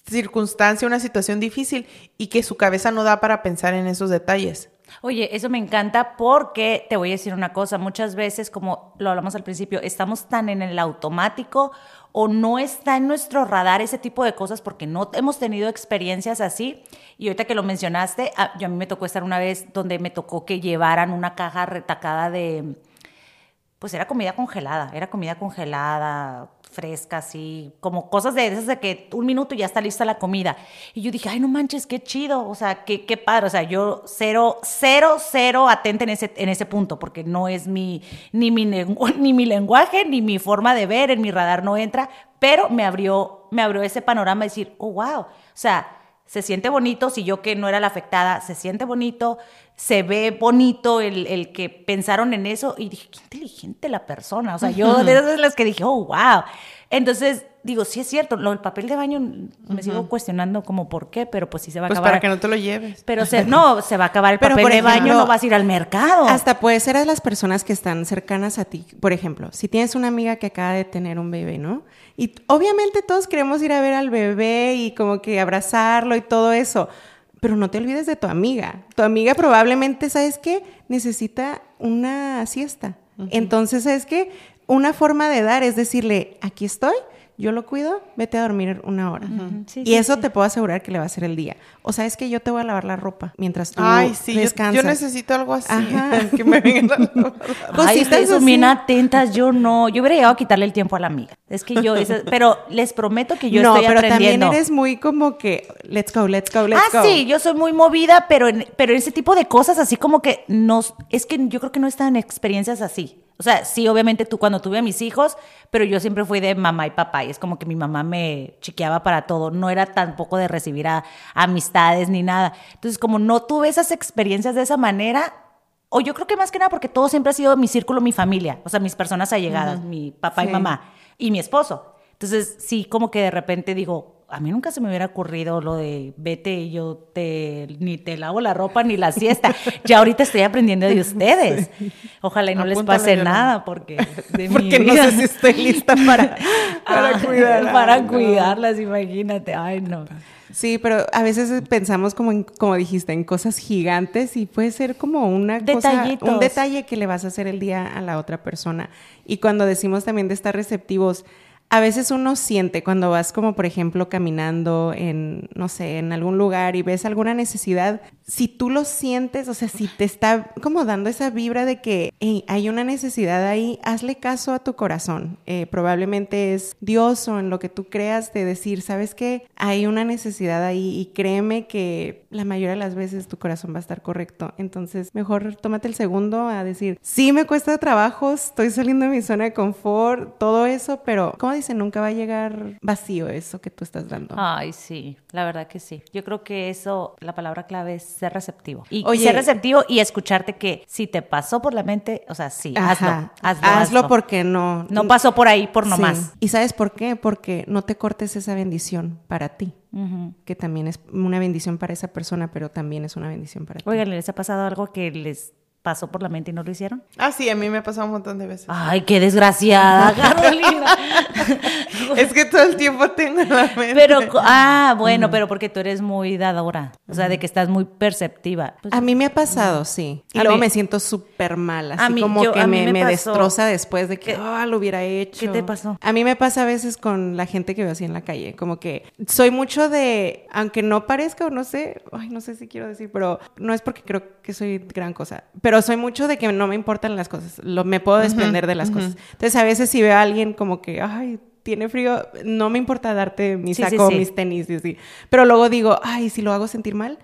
circunstancia, una situación difícil y que su cabeza no da para pensar en esos detalles. Oye, eso me encanta porque te voy a decir una cosa, muchas veces, como lo hablamos al principio, estamos tan en el automático o no está en nuestro radar ese tipo de cosas porque no hemos tenido experiencias así. Y ahorita que lo mencionaste, a, yo a mí me tocó estar una vez donde me tocó que llevaran una caja retacada de, pues era comida congelada, era comida congelada, fresca, así, como cosas de esas de que un minuto ya está lista la comida. Y yo dije, ay, no manches, qué chido, o sea, qué, qué padre, o sea, yo cero, cero, cero atenta en ese, en ese punto, porque no es mi, ni mi, ni mi lenguaje, ni mi forma de ver, en mi radar no entra, pero me abrió, me abrió ese panorama de decir, oh, wow, o sea, se siente bonito, si yo que no era la afectada, se siente bonito, se ve bonito el, el que pensaron en eso y dije, qué inteligente la persona, o sea, yo de esas las que dije, oh, wow. Entonces, digo, sí es cierto, lo del papel de baño me sigo cuestionando como por qué, pero pues sí se va a Pues acabar. para que no te lo lleves. Pero se, no, se va a acabar el Pero, papel por de baño, ejemplo, no vas a ir al mercado. Hasta puede ser a las personas que están cercanas a ti. Por ejemplo, si tienes una amiga que acaba de tener un bebé, ¿no? Y obviamente todos queremos ir a ver al bebé y como que abrazarlo y todo eso. Pero no te olvides de tu amiga. Tu amiga probablemente, ¿sabes qué? Necesita una siesta. Entonces, ¿sabes qué? Una forma de dar es decirle, aquí estoy, yo lo cuido, vete a dormir una hora. Sí, y sí, eso sí. te puedo asegurar que le va a hacer el día. O sabes que yo te voy a lavar la ropa mientras tú Ay, sí, yo, descansas. yo necesito algo así. Ajá. que me vengan a lavar. Ay, ustedes son bien atentas, yo no. Yo hubiera llegado a quitarle el tiempo a la amiga. Es que yo, esa- pero les prometo que yo no, estoy pero aprendiendo. también eres muy como que, let's go, let's go, let's ah, go. sí, yo soy muy movida, pero en, pero ese tipo de cosas así como que nos, es que yo creo que no están experiencias así. O sea, sí, obviamente tú cuando tuve a mis hijos, pero yo siempre fui de mamá y papá y es como que mi mamá me chiqueaba para todo. No era tampoco de recibir a, amistades ni nada. Entonces, como no tuve esas experiencias de esa manera, o yo creo que más que nada porque todo siempre ha sido mi círculo, mi familia, o sea, mis personas allegadas, mi papá y mamá y mi esposo. Entonces, sí, como que de repente digo, a mí nunca se me hubiera ocurrido lo de vete y yo te ni te lavo la ropa ni la siesta. ya ahorita estoy aprendiendo de ustedes. Ojalá y no les pase nada porque de mi Porque no vida. sé si estoy lista para, para Ah, cuidar. para no. cuidarlas, imagínate. Ay, no. Sí, pero a veces pensamos como, en- como dijiste, en cosas gigantes y puede ser como una cosa, un detalle que le vas a hacer el día a la otra persona. Y cuando decimos también de estar receptivos, a veces uno siente cuando vas como por ejemplo caminando en, no sé, en algún lugar y ves alguna necesidad, si tú lo sientes, o sea, si te está como dando esa vibra de que "Hey, hay una necesidad ahí, hazle caso a tu corazón. Eh, probablemente es Dios o en lo que tú creas de decir, ¿sabes qué? Hay una necesidad ahí y créeme que la mayoría de las veces tu corazón va a estar correcto. Entonces, mejor tómate el segundo a decir, sí me cuesta trabajo, estoy saliendo de mi zona de confort, todo eso, pero como nunca va a llegar vacío eso que tú estás dando. Ay, sí, la verdad que sí. Yo creo que eso, la palabra clave es ser receptivo. Y, Oye. ser receptivo y escucharte que si te pasó por la mente, o sea, sí, hazlo, Ajá. hazlo. Hazlo porque no. No pasó por ahí por Sí. nomás. ¿Y sabes por qué? Porque no te cortes esa bendición para ti, que también es una bendición para esa persona, pero también es una bendición para ti. Oigan, ¿les ha pasado algo que les pasó por la mente y no lo hicieron? Ah, sí, a mí me ha pasado un montón de veces. Ay, qué desgraciada, Carolina. Es que todo el tiempo tengo en la mente. pero, ah, bueno, pero porque tú eres muy dadora, o sea, de que estás muy perceptiva. Pues, A mí me ha pasado, sí. Y luego mí- me siento súper mal, así A mí- como yo- que a mí me, me destroza después de que, ¿Qué- ah, lo hubiera hecho. qué te pasó? A mí me pasa a veces con la gente que veo así en la calle, como que soy mucho de, aunque no parezca o no sé, ay, no sé si quiero decir, pero no es porque creo que soy gran cosa, pero soy mucho de que no me importan las cosas, lo, me puedo desprender de las cosas. Entonces a veces si veo a alguien como que, ay, tiene frío, no me importa darte mi Sí, sí, saco, sí. mis tenis y así. Pero luego digo, ay, si lo hago sentir mal.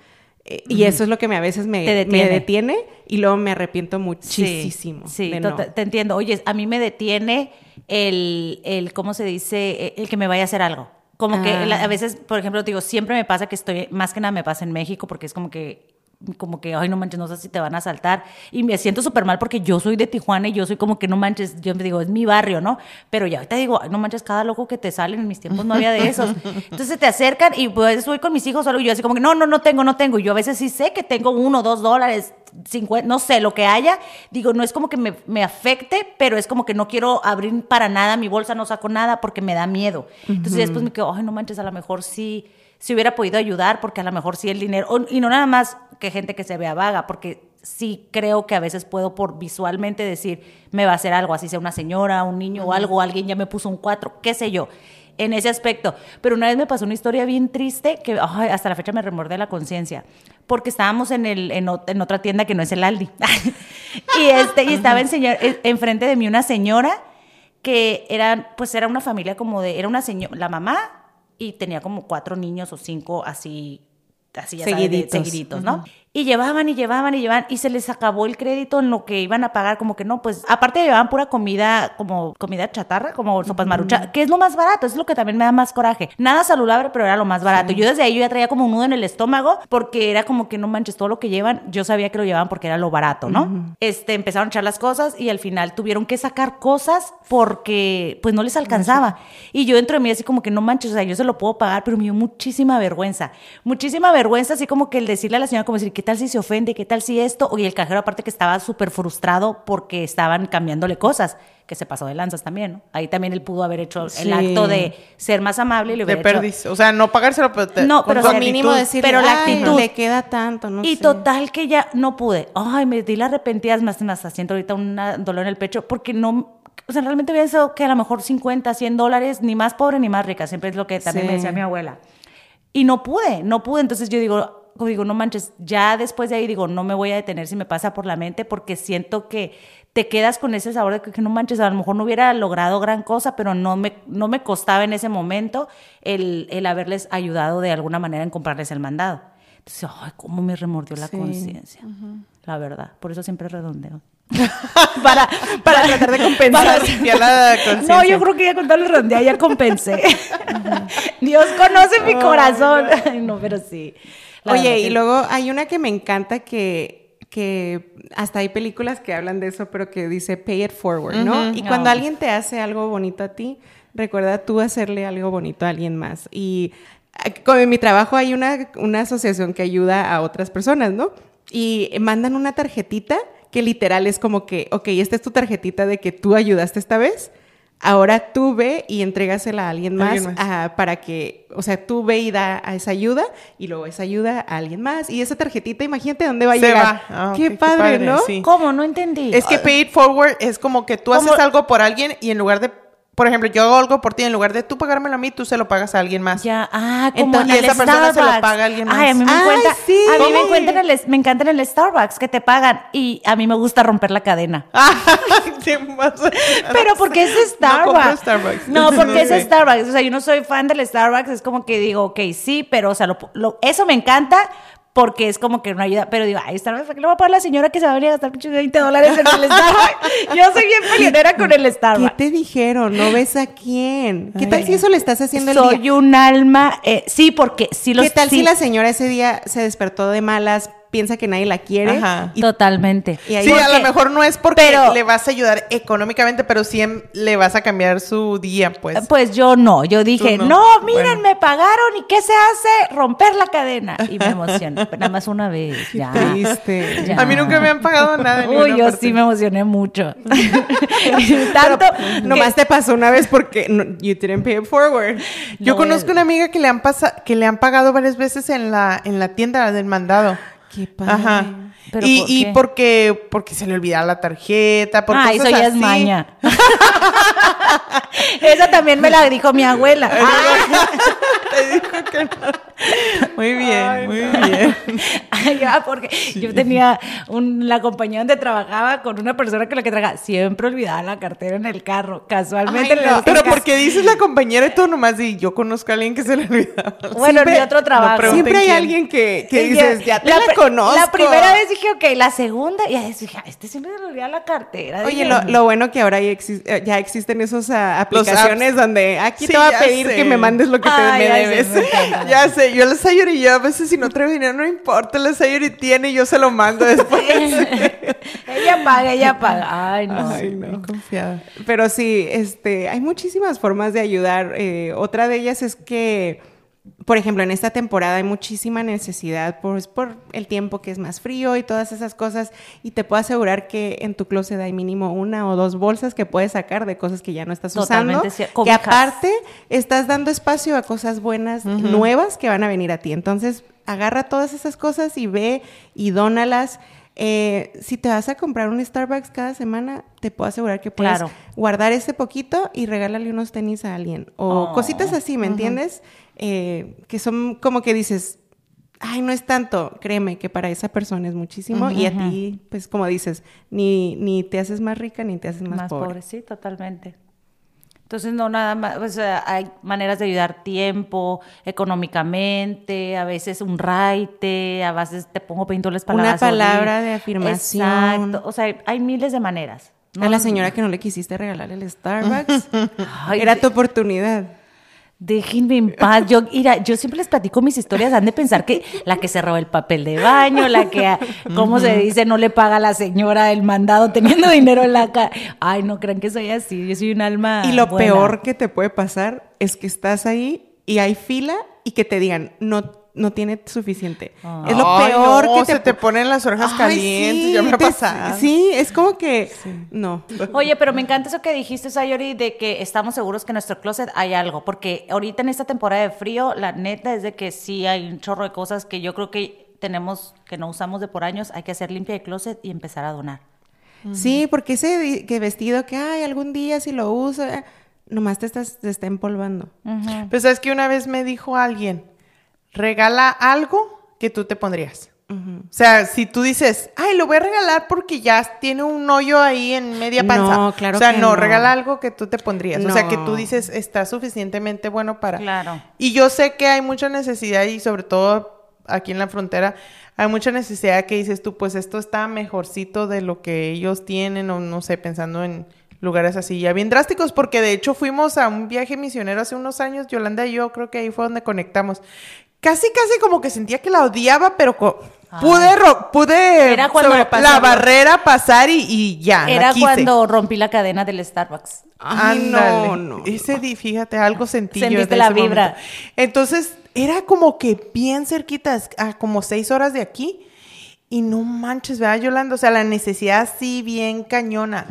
Eh, Y eso es lo que me, a veces me, Te me detiene. detiene y luego me arrepiento Sí, muchísimo. Sí, de to- no. te entiendo. Oye, a mí me detiene el, el, ¿cómo se dice? El que me vaya a hacer algo. Como que Ah. a veces, por ejemplo, digo, siempre me pasa que estoy, más que nada me pasa en México, porque es como que como que, ay, no manches, no sé si te van a asaltar. Y me siento súper mal porque yo soy de Tijuana y yo soy como que, no manches, yo me digo, es mi barrio, ¿no? Pero ya ahorita digo, ay, no manches, cada loco que te sale, en mis tiempos no había de esos. Entonces te acercan y pues voy con mis hijos solo y yo así como que, no, no, no tengo, no tengo. Y yo a veces sí sé que tengo uno, dos dólares, cincuenta, no sé, lo que haya. Digo, no es como que me, me afecte, pero es como que no quiero abrir para nada mi bolsa, no saco nada porque me da miedo. Entonces después me quedo, ay, no manches, a lo mejor sí, si hubiera podido ayudar, porque a lo mejor sí el dinero, y no nada más que gente que se vea vaga, porque sí creo que a veces puedo por visualmente decir, me va a hacer algo, así sea una señora, un niño o algo, alguien ya me puso un cuatro, qué sé yo, en ese aspecto. Pero una vez me pasó una historia bien triste que ay, hasta la fecha me remordé la conciencia, porque estábamos en, el, en, ot- en otra tienda que no es el Aldi, y, este, y estaba en señor- en- enfrente de mí una señora que era, pues era una familia como de, era una señora, la mamá y tenía como cuatro niños o cinco así, así ya sabes, de- Seguiditos. seguiditos, ¿no? Y llevaban y llevaban y llevaban y se les acabó el crédito en lo que iban a pagar, como que no, pues aparte llevaban pura comida, como comida chatarra, como sopas marucha, que es lo más barato, es lo que también me da más coraje. Nada saludable, pero era lo más barato. Yo desde ahí yo ya traía como un nudo en el estómago porque era como que no manches todo lo que llevan, yo sabía que lo llevaban porque era lo barato, ¿no? Este, empezaron a echar las cosas y al final tuvieron que sacar cosas porque pues no les alcanzaba. Y yo dentro de mí así como que no manches, o sea, yo se lo puedo pagar, pero me dio muchísima vergüenza. Muchísima vergüenza, así como que el decirle a la señora como decir, ¿qué tal si se ofende? ¿Qué tal si esto? Y el cajero aparte que estaba súper frustrado porque estaban cambiándole cosas, que se pasó de lanzas también, ¿no? Ahí también él pudo haber hecho Sí. el acto de ser más amable y le De hubiera hecho- perdiz. O sea, no pagárselo, pero te- No, pero sea, mínimo decir, pero la "Ay, actitud". le queda tanto, no y sé. total que ya no pude. Ay, me di la arrepentida, más, más, siento ahorita un dolor en el pecho porque no, o sea, realmente había sido que a lo mejor 50, 100 dólares, ni más pobre ni más rica, siempre es lo que también me Sí. decía mi abuela. Y no pude, no pude, entonces yo digo, digo, no manches, ya después de ahí digo, no me voy a detener si me pasa por la mente porque siento que te quedas con ese sabor de que, que no manches, a lo mejor no hubiera logrado gran cosa, pero no me, no me costaba en ese momento el, el haberles ayudado de alguna manera en comprarles el mandado. Entonces, ay, cómo me remordió la Sí. conciencia, la verdad. Por eso siempre redondeo. para, para tratar de compensar. Para. No, yo creo que ya con tal redondea ya compensé. Dios conoce mi corazón. Ay, no, pero sí. La Oye, y que- luego hay una que me encanta que, que hasta hay películas que hablan de eso, pero que dice pay it forward, ¿no? Y cuando alguien te hace algo bonito a ti, recuerda tú hacerle algo bonito a alguien más. Y eh, con en mi trabajo hay una, una asociación que ayuda a otras personas, ¿no? Y mandan una tarjetita que literal es como que, ok, esta es tu tarjetita de que tú ayudaste esta vez. Ahora tú ve y entrégasela a alguien más, Alguien más. ah, para que, o sea, tú ve y da a esa ayuda y luego esa ayuda a alguien más. Y esa tarjetita, imagínate dónde va a Se llegar. va. Ah, qué, padre, padre, ¿no? sí. ¿Cómo? No entendí. Es que pay it forward es como que tú ¿Cómo? haces algo por alguien y en lugar de, por ejemplo, yo hago algo por ti, en lugar de tú pagármelo a mí, tú se lo pagas a alguien más. Ya, ah, como Entonces, en y esa persona se lo paga a alguien más. Ay, a mí me Ay, encuentra, sí. a mí me ¿Cómo? encuentra en el, me encanta en el Starbucks que te pagan y a mí me gusta romper la cadena. Pero porque es No Starbucks. compro Starbucks. No, porque es Starbucks. O sea, yo no soy fan del Starbucks. Es como que digo, ok, sí, pero, o sea, lo- lo- eso me encanta porque es como que una ayuda. Pero digo, ay, Starbucks, ¿para qué le voy a pagar la señora que se va a venir a gastar pinches 20 dólares en el Starbucks? Yo soy bien peleonera con el ¿Qué Starbucks. te dijeron? ¿No ves a quién? ¿Qué tal si eso le estás haciendo el Soy día? un alma. eh, sí, porque sí los ¿Qué tal sí, si la señora ese día se despertó de malas, piensa que nadie la quiere? Ajá. Y, Totalmente. y ahí Sí, a lo mejor no es porque pero- le vas a ayudar económicamente, pero sí le vas a cambiar su día, pues. Pues yo no, yo dije, no, no. miren, Bueno. me pagaron y ¿qué se hace? Romper la cadena. Y me emocioné, pero nada más una vez, ya. triste. Ya. A mí nunca me han pagado nada. Uy, yo parte. sí me emocioné mucho. Tanto Nomás te pasó una vez porque no, you didn't pay it forward. Yo No, conozco es- una amiga que le han pasa que le han pagado varias veces en la en la tienda del mandado. Qué padre. Ajá. ¿Pero y, por y porque porque se le olvidaba la tarjeta, por Ah, cosas eso ya es así. maña. Esa también me la dijo mi abuela. Te dijo que no. Muy bien, muy bien. Ay, porque yo tenía un, la compañía donde trabajaba con una persona con la que trabajaba. Siempre olvidaba la cartera en el carro. Casualmente. Ay, no. Pero porque dices la compañera y tú nomás y yo conozco a alguien que se le olvidaba. Bueno, en mi otro trabajo. pregunten Siempre hay quién. alguien que, que dices, ya te la, pri- conozco. La primera vez dije, ok, la segunda, y ahí dije, "Ah, este siempre le olvida la cartera. Oye, lo, lo bueno que ahora ya, eh, ya existen esas ah, aplicaciones donde aquí Sí, te va a pedir sé. que me mandes lo que te me debes. Ya sé, yo la Sayuri, yo a veces si no traigo dinero, no importa, la Sayuri tiene y yo se lo mando después. ella paga, ella paga. Ay, no. Ay, no. Confiada. Pero sí, este, hay muchísimas formas de ayudar. Eh, otra de ellas es que, por ejemplo, en esta temporada hay muchísima necesidad pues, por el tiempo que es más frío y todas esas cosas. Y te puedo asegurar que en tu closet hay mínimo una o dos bolsas que puedes sacar de cosas que ya no estás Totalmente usando. Que aparte estás dando espacio a cosas buenas, nuevas que van a venir a ti. Entonces, agarra todas esas cosas y ve y dónalas. Eh, si te vas a comprar un Starbucks cada semana, te puedo asegurar que puedes Claro. guardar ese poquito y regálale unos tenis a alguien. O Oh. cositas así, ¿me entiendes? Eh, que son como que dices, ay, no es tanto. Créeme que para esa persona es muchísimo. Y a ti, pues como dices, ni, ni te haces más rica ni te haces más, más pobre. pobre. sí, totalmente. Entonces, no nada más, o sea, hay maneras de ayudar tiempo, económicamente, a veces un raite, a veces te pongo pinturas para Una palabra de afirmación. Exacto, o sea, hay miles de maneras. A la señora que no le quisiste regalar el Starbucks, Ay, era tu oportunidad. Déjenme en paz. Yo, mira, yo siempre les platico mis historias. Han de pensar que la que se roba el papel de baño, la que, ¿cómo se dice? No le paga a la señora el mandado teniendo dinero en la cara. Ay, no crean que soy así. Yo soy un alma. Y lo buena. peor que te puede pasar es que estás ahí y hay fila y que te digan, no, no tiene suficiente. Es lo Ay, peor no, que te... se te ponen las orejas Ay, calientes, sí, ya me ha te- pasado. Sí, es como que... No. Oye, pero me encanta eso que dijiste, Sayori, de que estamos seguros que en nuestro closet hay algo. Porque ahorita en esta temporada de frío, la neta es de que sí hay un chorro de cosas que yo creo que tenemos, que no usamos de por años. Hay que hacer limpia de closet y empezar a donar. Sí, porque ese que vestido que, ay, algún día si lo uso, eh, nomás te estás, te está empolvando. Pues sabes que una vez me dijo alguien, regala algo que tú te pondrías. O sea, si tú dices, ay, lo voy a regalar porque ya tiene un hoyo ahí en media panza. No, claro O sea, que no, no. regala algo que tú te pondrías. O sea, que tú dices, está suficientemente bueno para... Claro. Y yo sé que hay mucha necesidad y sobre todo aquí en la frontera hay mucha necesidad que dices tú, pues esto está mejorcito de lo que ellos tienen o no sé, pensando en lugares así ya bien drásticos, porque de hecho fuimos a un viaje misionero hace unos años, Yolanda y yo creo que ahí fue donde conectamos. Casi, casi como que sentía que la odiaba, pero pude, ro- pude Era cuando sobre pasó- la barrera pasar y, y ya. la Era quise. cuando rompí la cadena del Starbucks. Ay, Ándale. no, no, Ese di, fíjate, algo sentí Sentiste en la ese vibra. momento. Entonces, era como que bien cerquita, a como seis horas de aquí. Y no manches, ¿verdad, Yolanda? O sea, la necesidad sí bien cañona.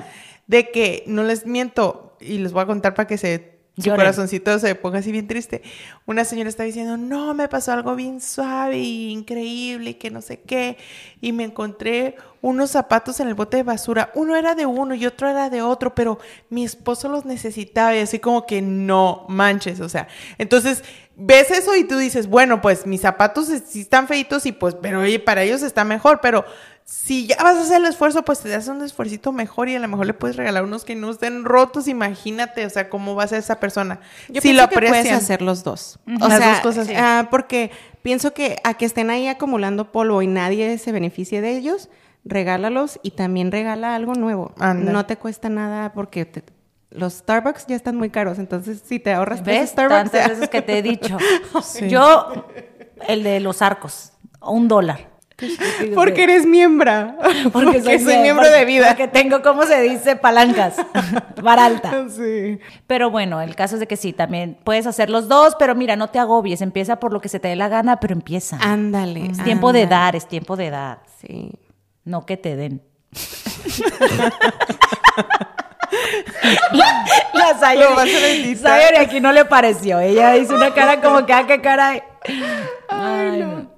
De que, no les miento, y les voy a contar para que se... Su Lloren. corazoncito se ponga así bien triste. Una señora está diciendo, no, me pasó algo bien suave y increíble y que no sé qué. Y me encontré unos zapatos en el bote de basura. Uno era de uno y otro era de otro, pero mi esposo los necesitaba y así como que no manches, o sea. Entonces, ves eso y tú dices, bueno, pues mis zapatos sí están feitos y pues, pero oye, para ellos está mejor, pero si ya vas a hacer el esfuerzo, pues te das un esfuercito mejor y a lo mejor le puedes regalar unos que no estén rotos, imagínate, o sea, cómo va a ser esa persona. Yo si pienso lo que puedes aprecian. hacer los dos. O Las sea, dos cosas, sí. ah, porque pienso que a que estén ahí acumulando polvo y nadie se beneficie de ellos, regálalos y también regala algo nuevo. No te cuesta nada porque te- los Starbucks ya están muy caros, entonces si te ahorras tres ¿Ves? Starbucks, Tantas veces que te he dicho. Yo, el de los arcos, un dólar. Porque eres miembro. Porque, soy mie- miembro porque- de vida. Porque tengo, ¿cómo se dice? Palancas. Baralta. Sí. Pero bueno, el caso es de que sí, también puedes hacer los dos, pero mira, no te agobies. Empieza por lo que se te dé la gana, pero empieza. Ándale. es tiempo de dar, es tiempo de dar. Sí. No que te den. la, la Sayori, a aquí no le pareció. Ella hizo una cara como que, ah, qué cara. Ay, no.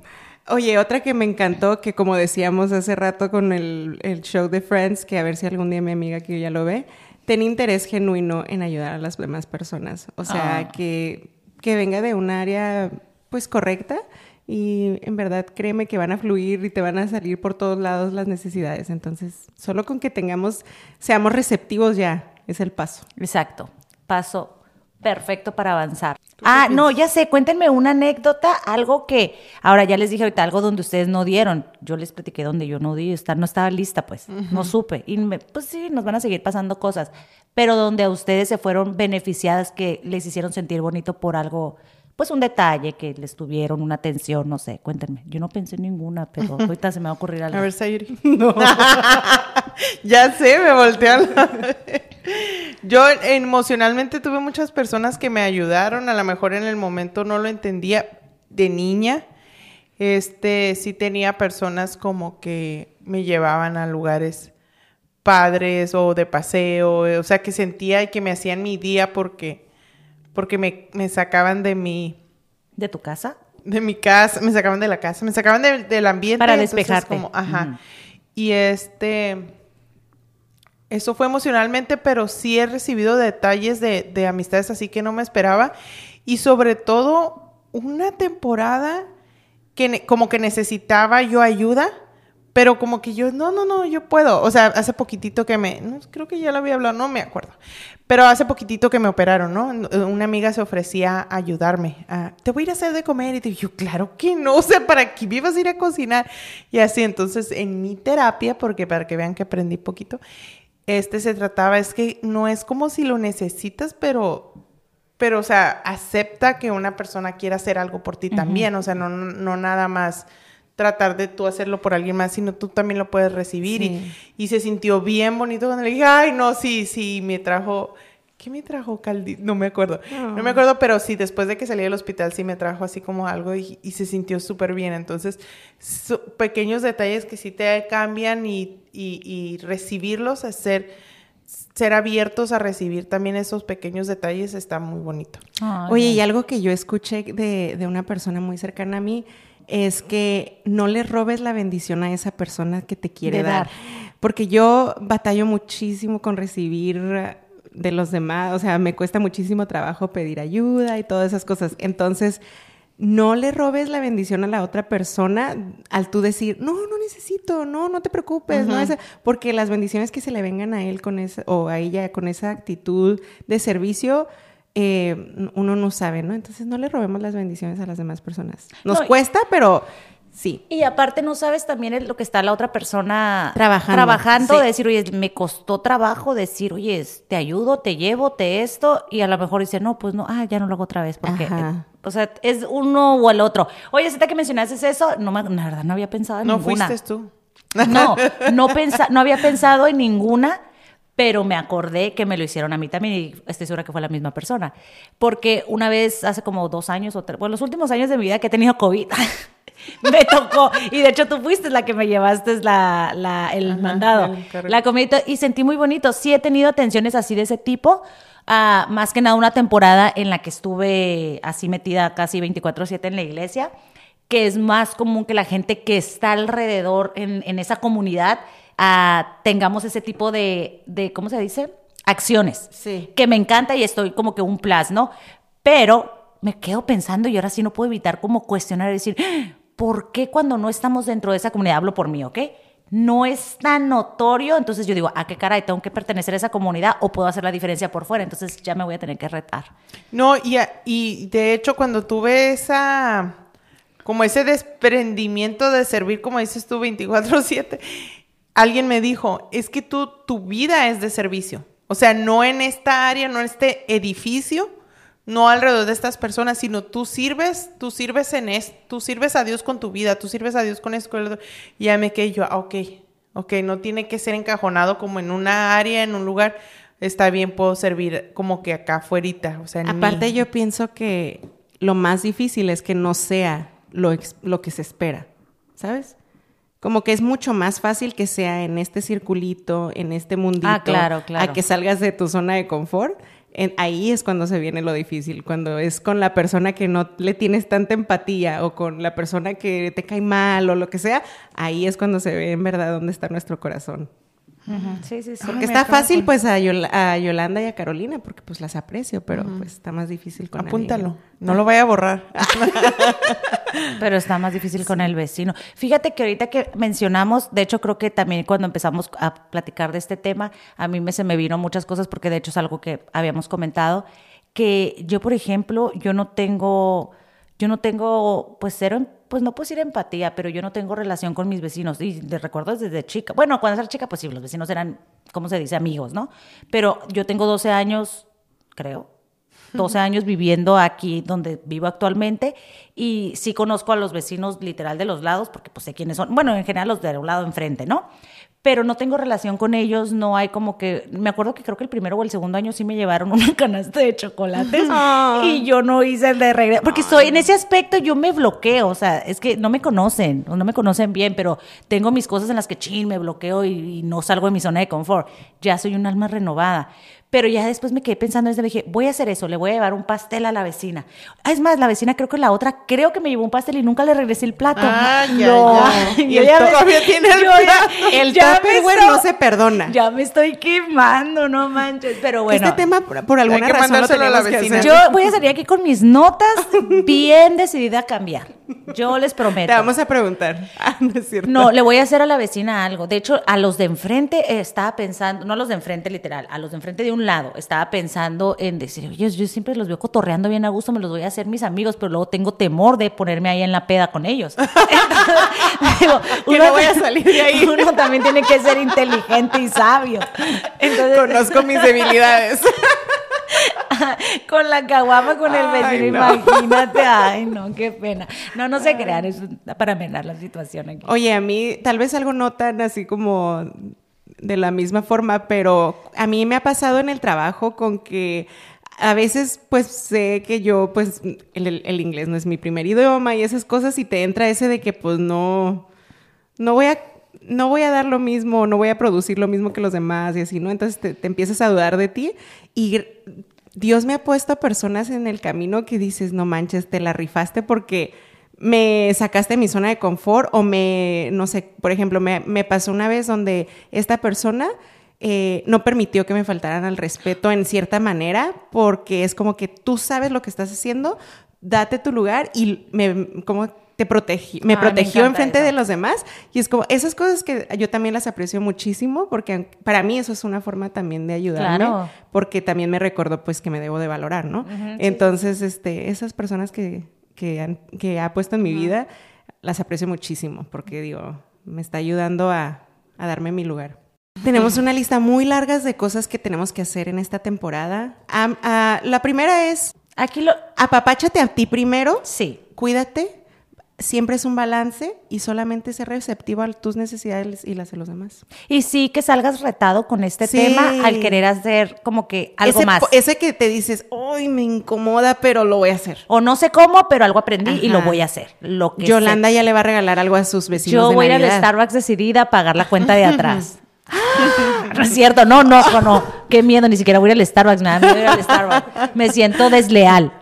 Oye, otra que me encantó, que como decíamos hace rato con el, el show de Friends, que a ver si algún día mi amiga que ya lo ve, ten interés genuino en ayudar a las demás personas. O sea, Ah. que, que venga de un área pues correcta y en verdad créeme que van a fluir y te van a salir por todos lados las necesidades. Entonces, solo con que tengamos, seamos receptivos ya, es el paso. Exacto. Paso perfecto para avanzar. Ah, no, ya sé, cuéntenme una anécdota, algo que, ahora ya les dije ahorita, algo donde ustedes no dieron. Yo les platiqué donde yo no di, estar, no estaba lista, pues, no supe. Y me- pues sí, nos van a seguir pasando cosas, pero donde a ustedes se fueron beneficiadas, que les hicieron sentir bonito por algo, pues un detalle que les tuvieron, una atención, no sé, cuéntenme. Yo no pensé en ninguna, pero ahorita se me va a ocurrir algo. A ver, Sayuri. ya sé, me voltean. Yo emocionalmente tuve muchas personas que me ayudaron. A lo mejor en el momento no lo entendía de niña. Este, sí tenía personas como que me llevaban a lugares padres o de paseo, o sea, que sentía y que me hacían mi día porque, porque me, me sacaban de mi, ¿De tu casa? de mi casa, me sacaban de la casa, me sacaban de- del ambiente. Para como, ajá. Y este, eso fue emocionalmente, pero sí he recibido detalles de, de amistades así que no me esperaba. Y sobre todo, una temporada que como que necesitaba yo ayuda, pero como que yo, no, no, no, yo puedo. O sea, hace poquitito que me, no, creo que ya lo había hablado, no me acuerdo. Pero hace poquitito que me operaron, ¿no? Una amiga se ofrecía a ayudarme. a, Te voy a ir a hacer de comer. Y yo, claro que no, o sea, ¿para qué me ibas a ir a cocinar? Y así, entonces, en mi terapia, porque para que vean que aprendí poquito, este se trataba, es que no es como si lo necesitas, pero, pero, o sea, acepta que una persona quiera hacer algo por ti también, o sea, no, no, no nada más tratar de tú hacerlo por alguien más, sino tú también lo puedes recibir. Sí. Y, y se sintió bien bonito cuando le dije, ay, no, sí, sí, me trajo, ¿qué me trajo Caldi? No me acuerdo, no me acuerdo, pero sí, después de que salí del hospital, sí me trajo así como algo y, y se sintió súper bien. Entonces, so- pequeños detalles que sí te cambian y, y, y recibirlos, hacer, ser abiertos a recibir también esos pequeños detalles está muy bonito. Oye, y algo que yo escuché de, de una persona muy cercana a mí es que no le robes la bendición a esa persona que te quiere dar. dar. Porque yo batallo muchísimo con recibir de los demás, o sea, me cuesta muchísimo trabajo pedir ayuda y todas esas cosas. Entonces, no le robes la bendición a la otra persona al tú decir, no, no necesito, no, no te preocupes, no es porque las bendiciones que se le vengan a él con esa, o a ella con esa actitud de servicio, eh, uno no sabe, ¿no? Entonces no le robemos las bendiciones a las demás personas. Nos No, cuesta, pero sí. Y aparte no sabes también el- lo que está la otra persona Trabajando, trabajando sí. de decir, oye, me costó trabajo decir, oye, te ayudo, te llevo, te esto, y a lo mejor dice, no, pues no, ah, ya no lo hago otra vez, porque, Ajá. eh, o sea, es uno o el otro. Oye, ahorita que mencionaste eso, no me, la verdad no había pensado en No ninguna. fuiste tú. No, no, pensa, no había pensado en ninguna, pero me acordé que me lo hicieron a mí también y estoy segura que fue la misma persona. Porque una vez, hace como dos años o tres, bueno, los últimos años de mi vida que he tenido COVID, me tocó. Y de hecho tú fuiste la que me llevaste la, la- el Ajá, mandado, el la comida y sentí muy bonito. Sí he tenido atenciones así de ese tipo. ah, más que nada una temporada en la que estuve así metida casi 24/7 en la iglesia que es más común que la gente que está alrededor en, en esa comunidad ah, tengamos ese tipo de, de, ¿cómo se dice? Acciones. Sí. Que me encanta y estoy como que un plus, ¿no? Pero me quedo pensando y ahora sí no puedo evitar como cuestionar y decir, "Ah, ¿por qué cuando no estamos dentro de esa comunidad, hablo por mí, ¿ok? No es tan notorio, entonces yo digo, ¿a qué caray? ¿Tengo que pertenecer a esa comunidad o puedo hacer la diferencia por fuera? Entonces ya me voy a tener que retar. No, y, a- y de hecho cuando tuve esa, como ese desprendimiento de servir, como dices tú, 24/7, alguien me dijo, es que tú, tu vida es de servicio. O sea, no en esta área, no en este edificio, no alrededor de estas personas, sino tú sirves, tú sirves en esto, tú sirves a Dios con tu vida, tú sirves a Dios con esto. Y ya me quedé yo, ah, ok, ok, no tiene que ser encajonado como en una área, en un lugar. Está bien, puedo servir como que acá afuera, o sea, Aparte yo pienso que lo más difícil es que no sea lo, lo que se espera, ¿sabes? Como que es mucho más fácil que sea en este circulito, en este mundito, Ah, claro, claro. a que salgas de tu zona de confort. En- ahí es cuando se viene lo difícil, cuando es con la persona que no le tienes tanta empatía o con la persona que te cae mal o lo que sea, ahí es cuando se ve en verdad dónde está nuestro corazón. Sí, sí, sí. Porque está fácil pues a, Yol- a Yolanda y a Carolina, porque pues las aprecio, pero pues está más difícil con Apúntalo, no lo vaya a borrar. Pero está más difícil con el vecino. Fíjate que ahorita que mencionamos, de hecho creo que también cuando empezamos a platicar de este tema, a mí me, se me vino muchas cosas porque de hecho es algo que habíamos comentado, que yo, por ejemplo, yo no tengo, yo no tengo, pues cero, pues no puedo decir empatía, pero yo no tengo relación con mis vecinos. Y de recuerdo desde chica. Bueno, cuando era chica, pues sí, los vecinos eran, ¿cómo se dice? Amigos, ¿no? Pero yo tengo 12 años, creo, 12 años viviendo aquí donde vivo actualmente y sí conozco a los vecinos literal de los lados porque pues sé quiénes son, bueno, en general los de un lado enfrente, ¿no? Pero no tengo relación con ellos, no hay como que, me acuerdo que creo que el primero o el segundo año sí me llevaron una canasta de chocolates Ah. y yo no hice el de regreso, porque soy en ese aspecto yo me bloqueo, o sea, es que no me conocen, o no me conocen bien, pero tengo mis cosas en las que chin, me bloqueo y, y no salgo de mi zona de confort, ya soy un alma renovada. Pero ya después me quedé pensando, desde dije, voy a hacer eso, le voy a llevar un pastel a la vecina. Ah, es más, la vecina creo que la otra, creo que me llevó un pastel y nunca le regresé el plato. Ah, ya, no, ya. Y yo el todavía tiene el ya- plato. El ya estoy- no se perdona. Ya me estoy quemando, no manches. Pero bueno. este tema, por, por alguna que razón, lo mandárselo a la tenemos que vecina. Yo voy a salir aquí con mis notas bien decidida a cambiar. Yo les prometo. Te vamos a preguntar. Ah, no es cierto. No, le voy a hacer a la vecina algo. De hecho, a los de enfrente eh, estaba pensando, no a los de enfrente literal, a los de enfrente de un lado, estaba pensando en decir, oye, yo siempre los veo cotorreando bien a gusto, me los voy a hacer mis amigos, pero luego tengo temor de ponerme ahí en la peda con ellos. Entonces, digo, Que no voy a salir de ahí. Uno también tiene que ser inteligente y sabio. Entonces, Conozco mis debilidades. con la caguama con el Ay, vecino, no. imagínate. Ay, no, qué pena. No, no se crean, es para amenar la situación aquí. Oye, a mí tal vez algo no tan así como de la misma forma, pero a mí me ha pasado en el trabajo con que a veces pues sé que yo pues el, el- inglés no es mi primer idioma y esas cosas y te entra ese de que pues no no voy a no voy a dar lo mismo, no voy a producir lo mismo que los demás y así, ¿no? Entonces te, te empiezas a dudar de ti y Dios me ha puesto a personas en el camino que dices, no manches, te la rifaste porque me sacaste de mi zona de confort o me, no sé, por ejemplo, me, me pasó una vez donde esta persona eh, no permitió que me faltaran al respeto en cierta manera porque es como que tú sabes lo que estás haciendo, date tu lugar y me, como te protegi- me me protegió enfrente eso. de los demás y es como esas cosas que yo también las aprecio muchísimo porque para mí eso es una forma también de ayudarme Claro. porque también me recordó pues que me debo de valorar, ¿no? Entonces, este, esas personas que, que, han- que ha puesto en mi vida las aprecio muchísimo porque digo, me está ayudando a, a darme mi lugar. Tenemos una lista muy larga de cosas que tenemos que hacer en esta temporada. Ah, la primera es, Aquí lo. apapáchate a ti primero, Sí. cuídate, siempre es un balance y solamente ser receptivo a tus necesidades y las de los demás. Y sí que salgas retado con este Sí. tema al querer hacer como que algo ese, más. Ese que te dices, ¡ay, me incomoda, pero lo voy a hacer! O no sé cómo, pero algo aprendí y lo voy a hacer. Lo que Yolanda ya le va a regalar algo a sus vecinos Yo de voy a ir al. Starbucks decidida a pagar la cuenta de atrás. no es cierto, no, no, no, no. Qué miedo, ni siquiera voy a ir al Starbucks, nada, me voy a ir al Starbucks. Me siento desleal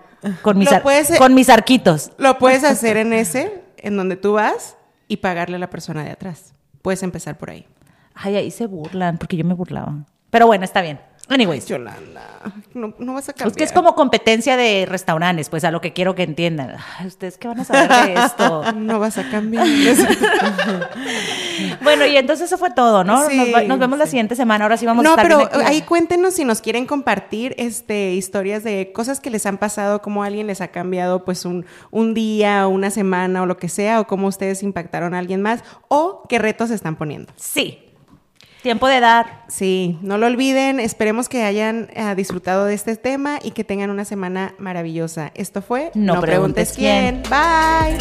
con mis, puedes- con mis arquitos. Lo puedes hacer en ese, en donde tú vas, y pagarle a la persona de atrás. Puedes empezar por ahí. Ay, ahí se burlan, porque yo me burlaba. Pero bueno, está bien. Anyways. Yolanda, no, no vas a cambiar. Es que es como competencia de restaurantes, pues a lo que quiero que entiendan. Ay, ¿Ustedes qué van a saber de esto? No vas a cambiar. Bueno, y entonces eso fue todo, ¿no? Sí, nos, va- nos vemos la siguiente semana. Ahora sí vamos a no, estar pero bien activos. ahí cuéntenos si nos quieren compartir este, historias de cosas que les han pasado, cómo alguien les ha cambiado pues un, un día, o una semana o lo que sea, o cómo ustedes impactaron a alguien más, o qué retos se están poniendo. Sí. Tiempo de dar. Sí, no lo olviden. Esperemos que hayan eh, disfrutado de este tema y que tengan una semana maravillosa. Esto fue No preguntes quién. Bye.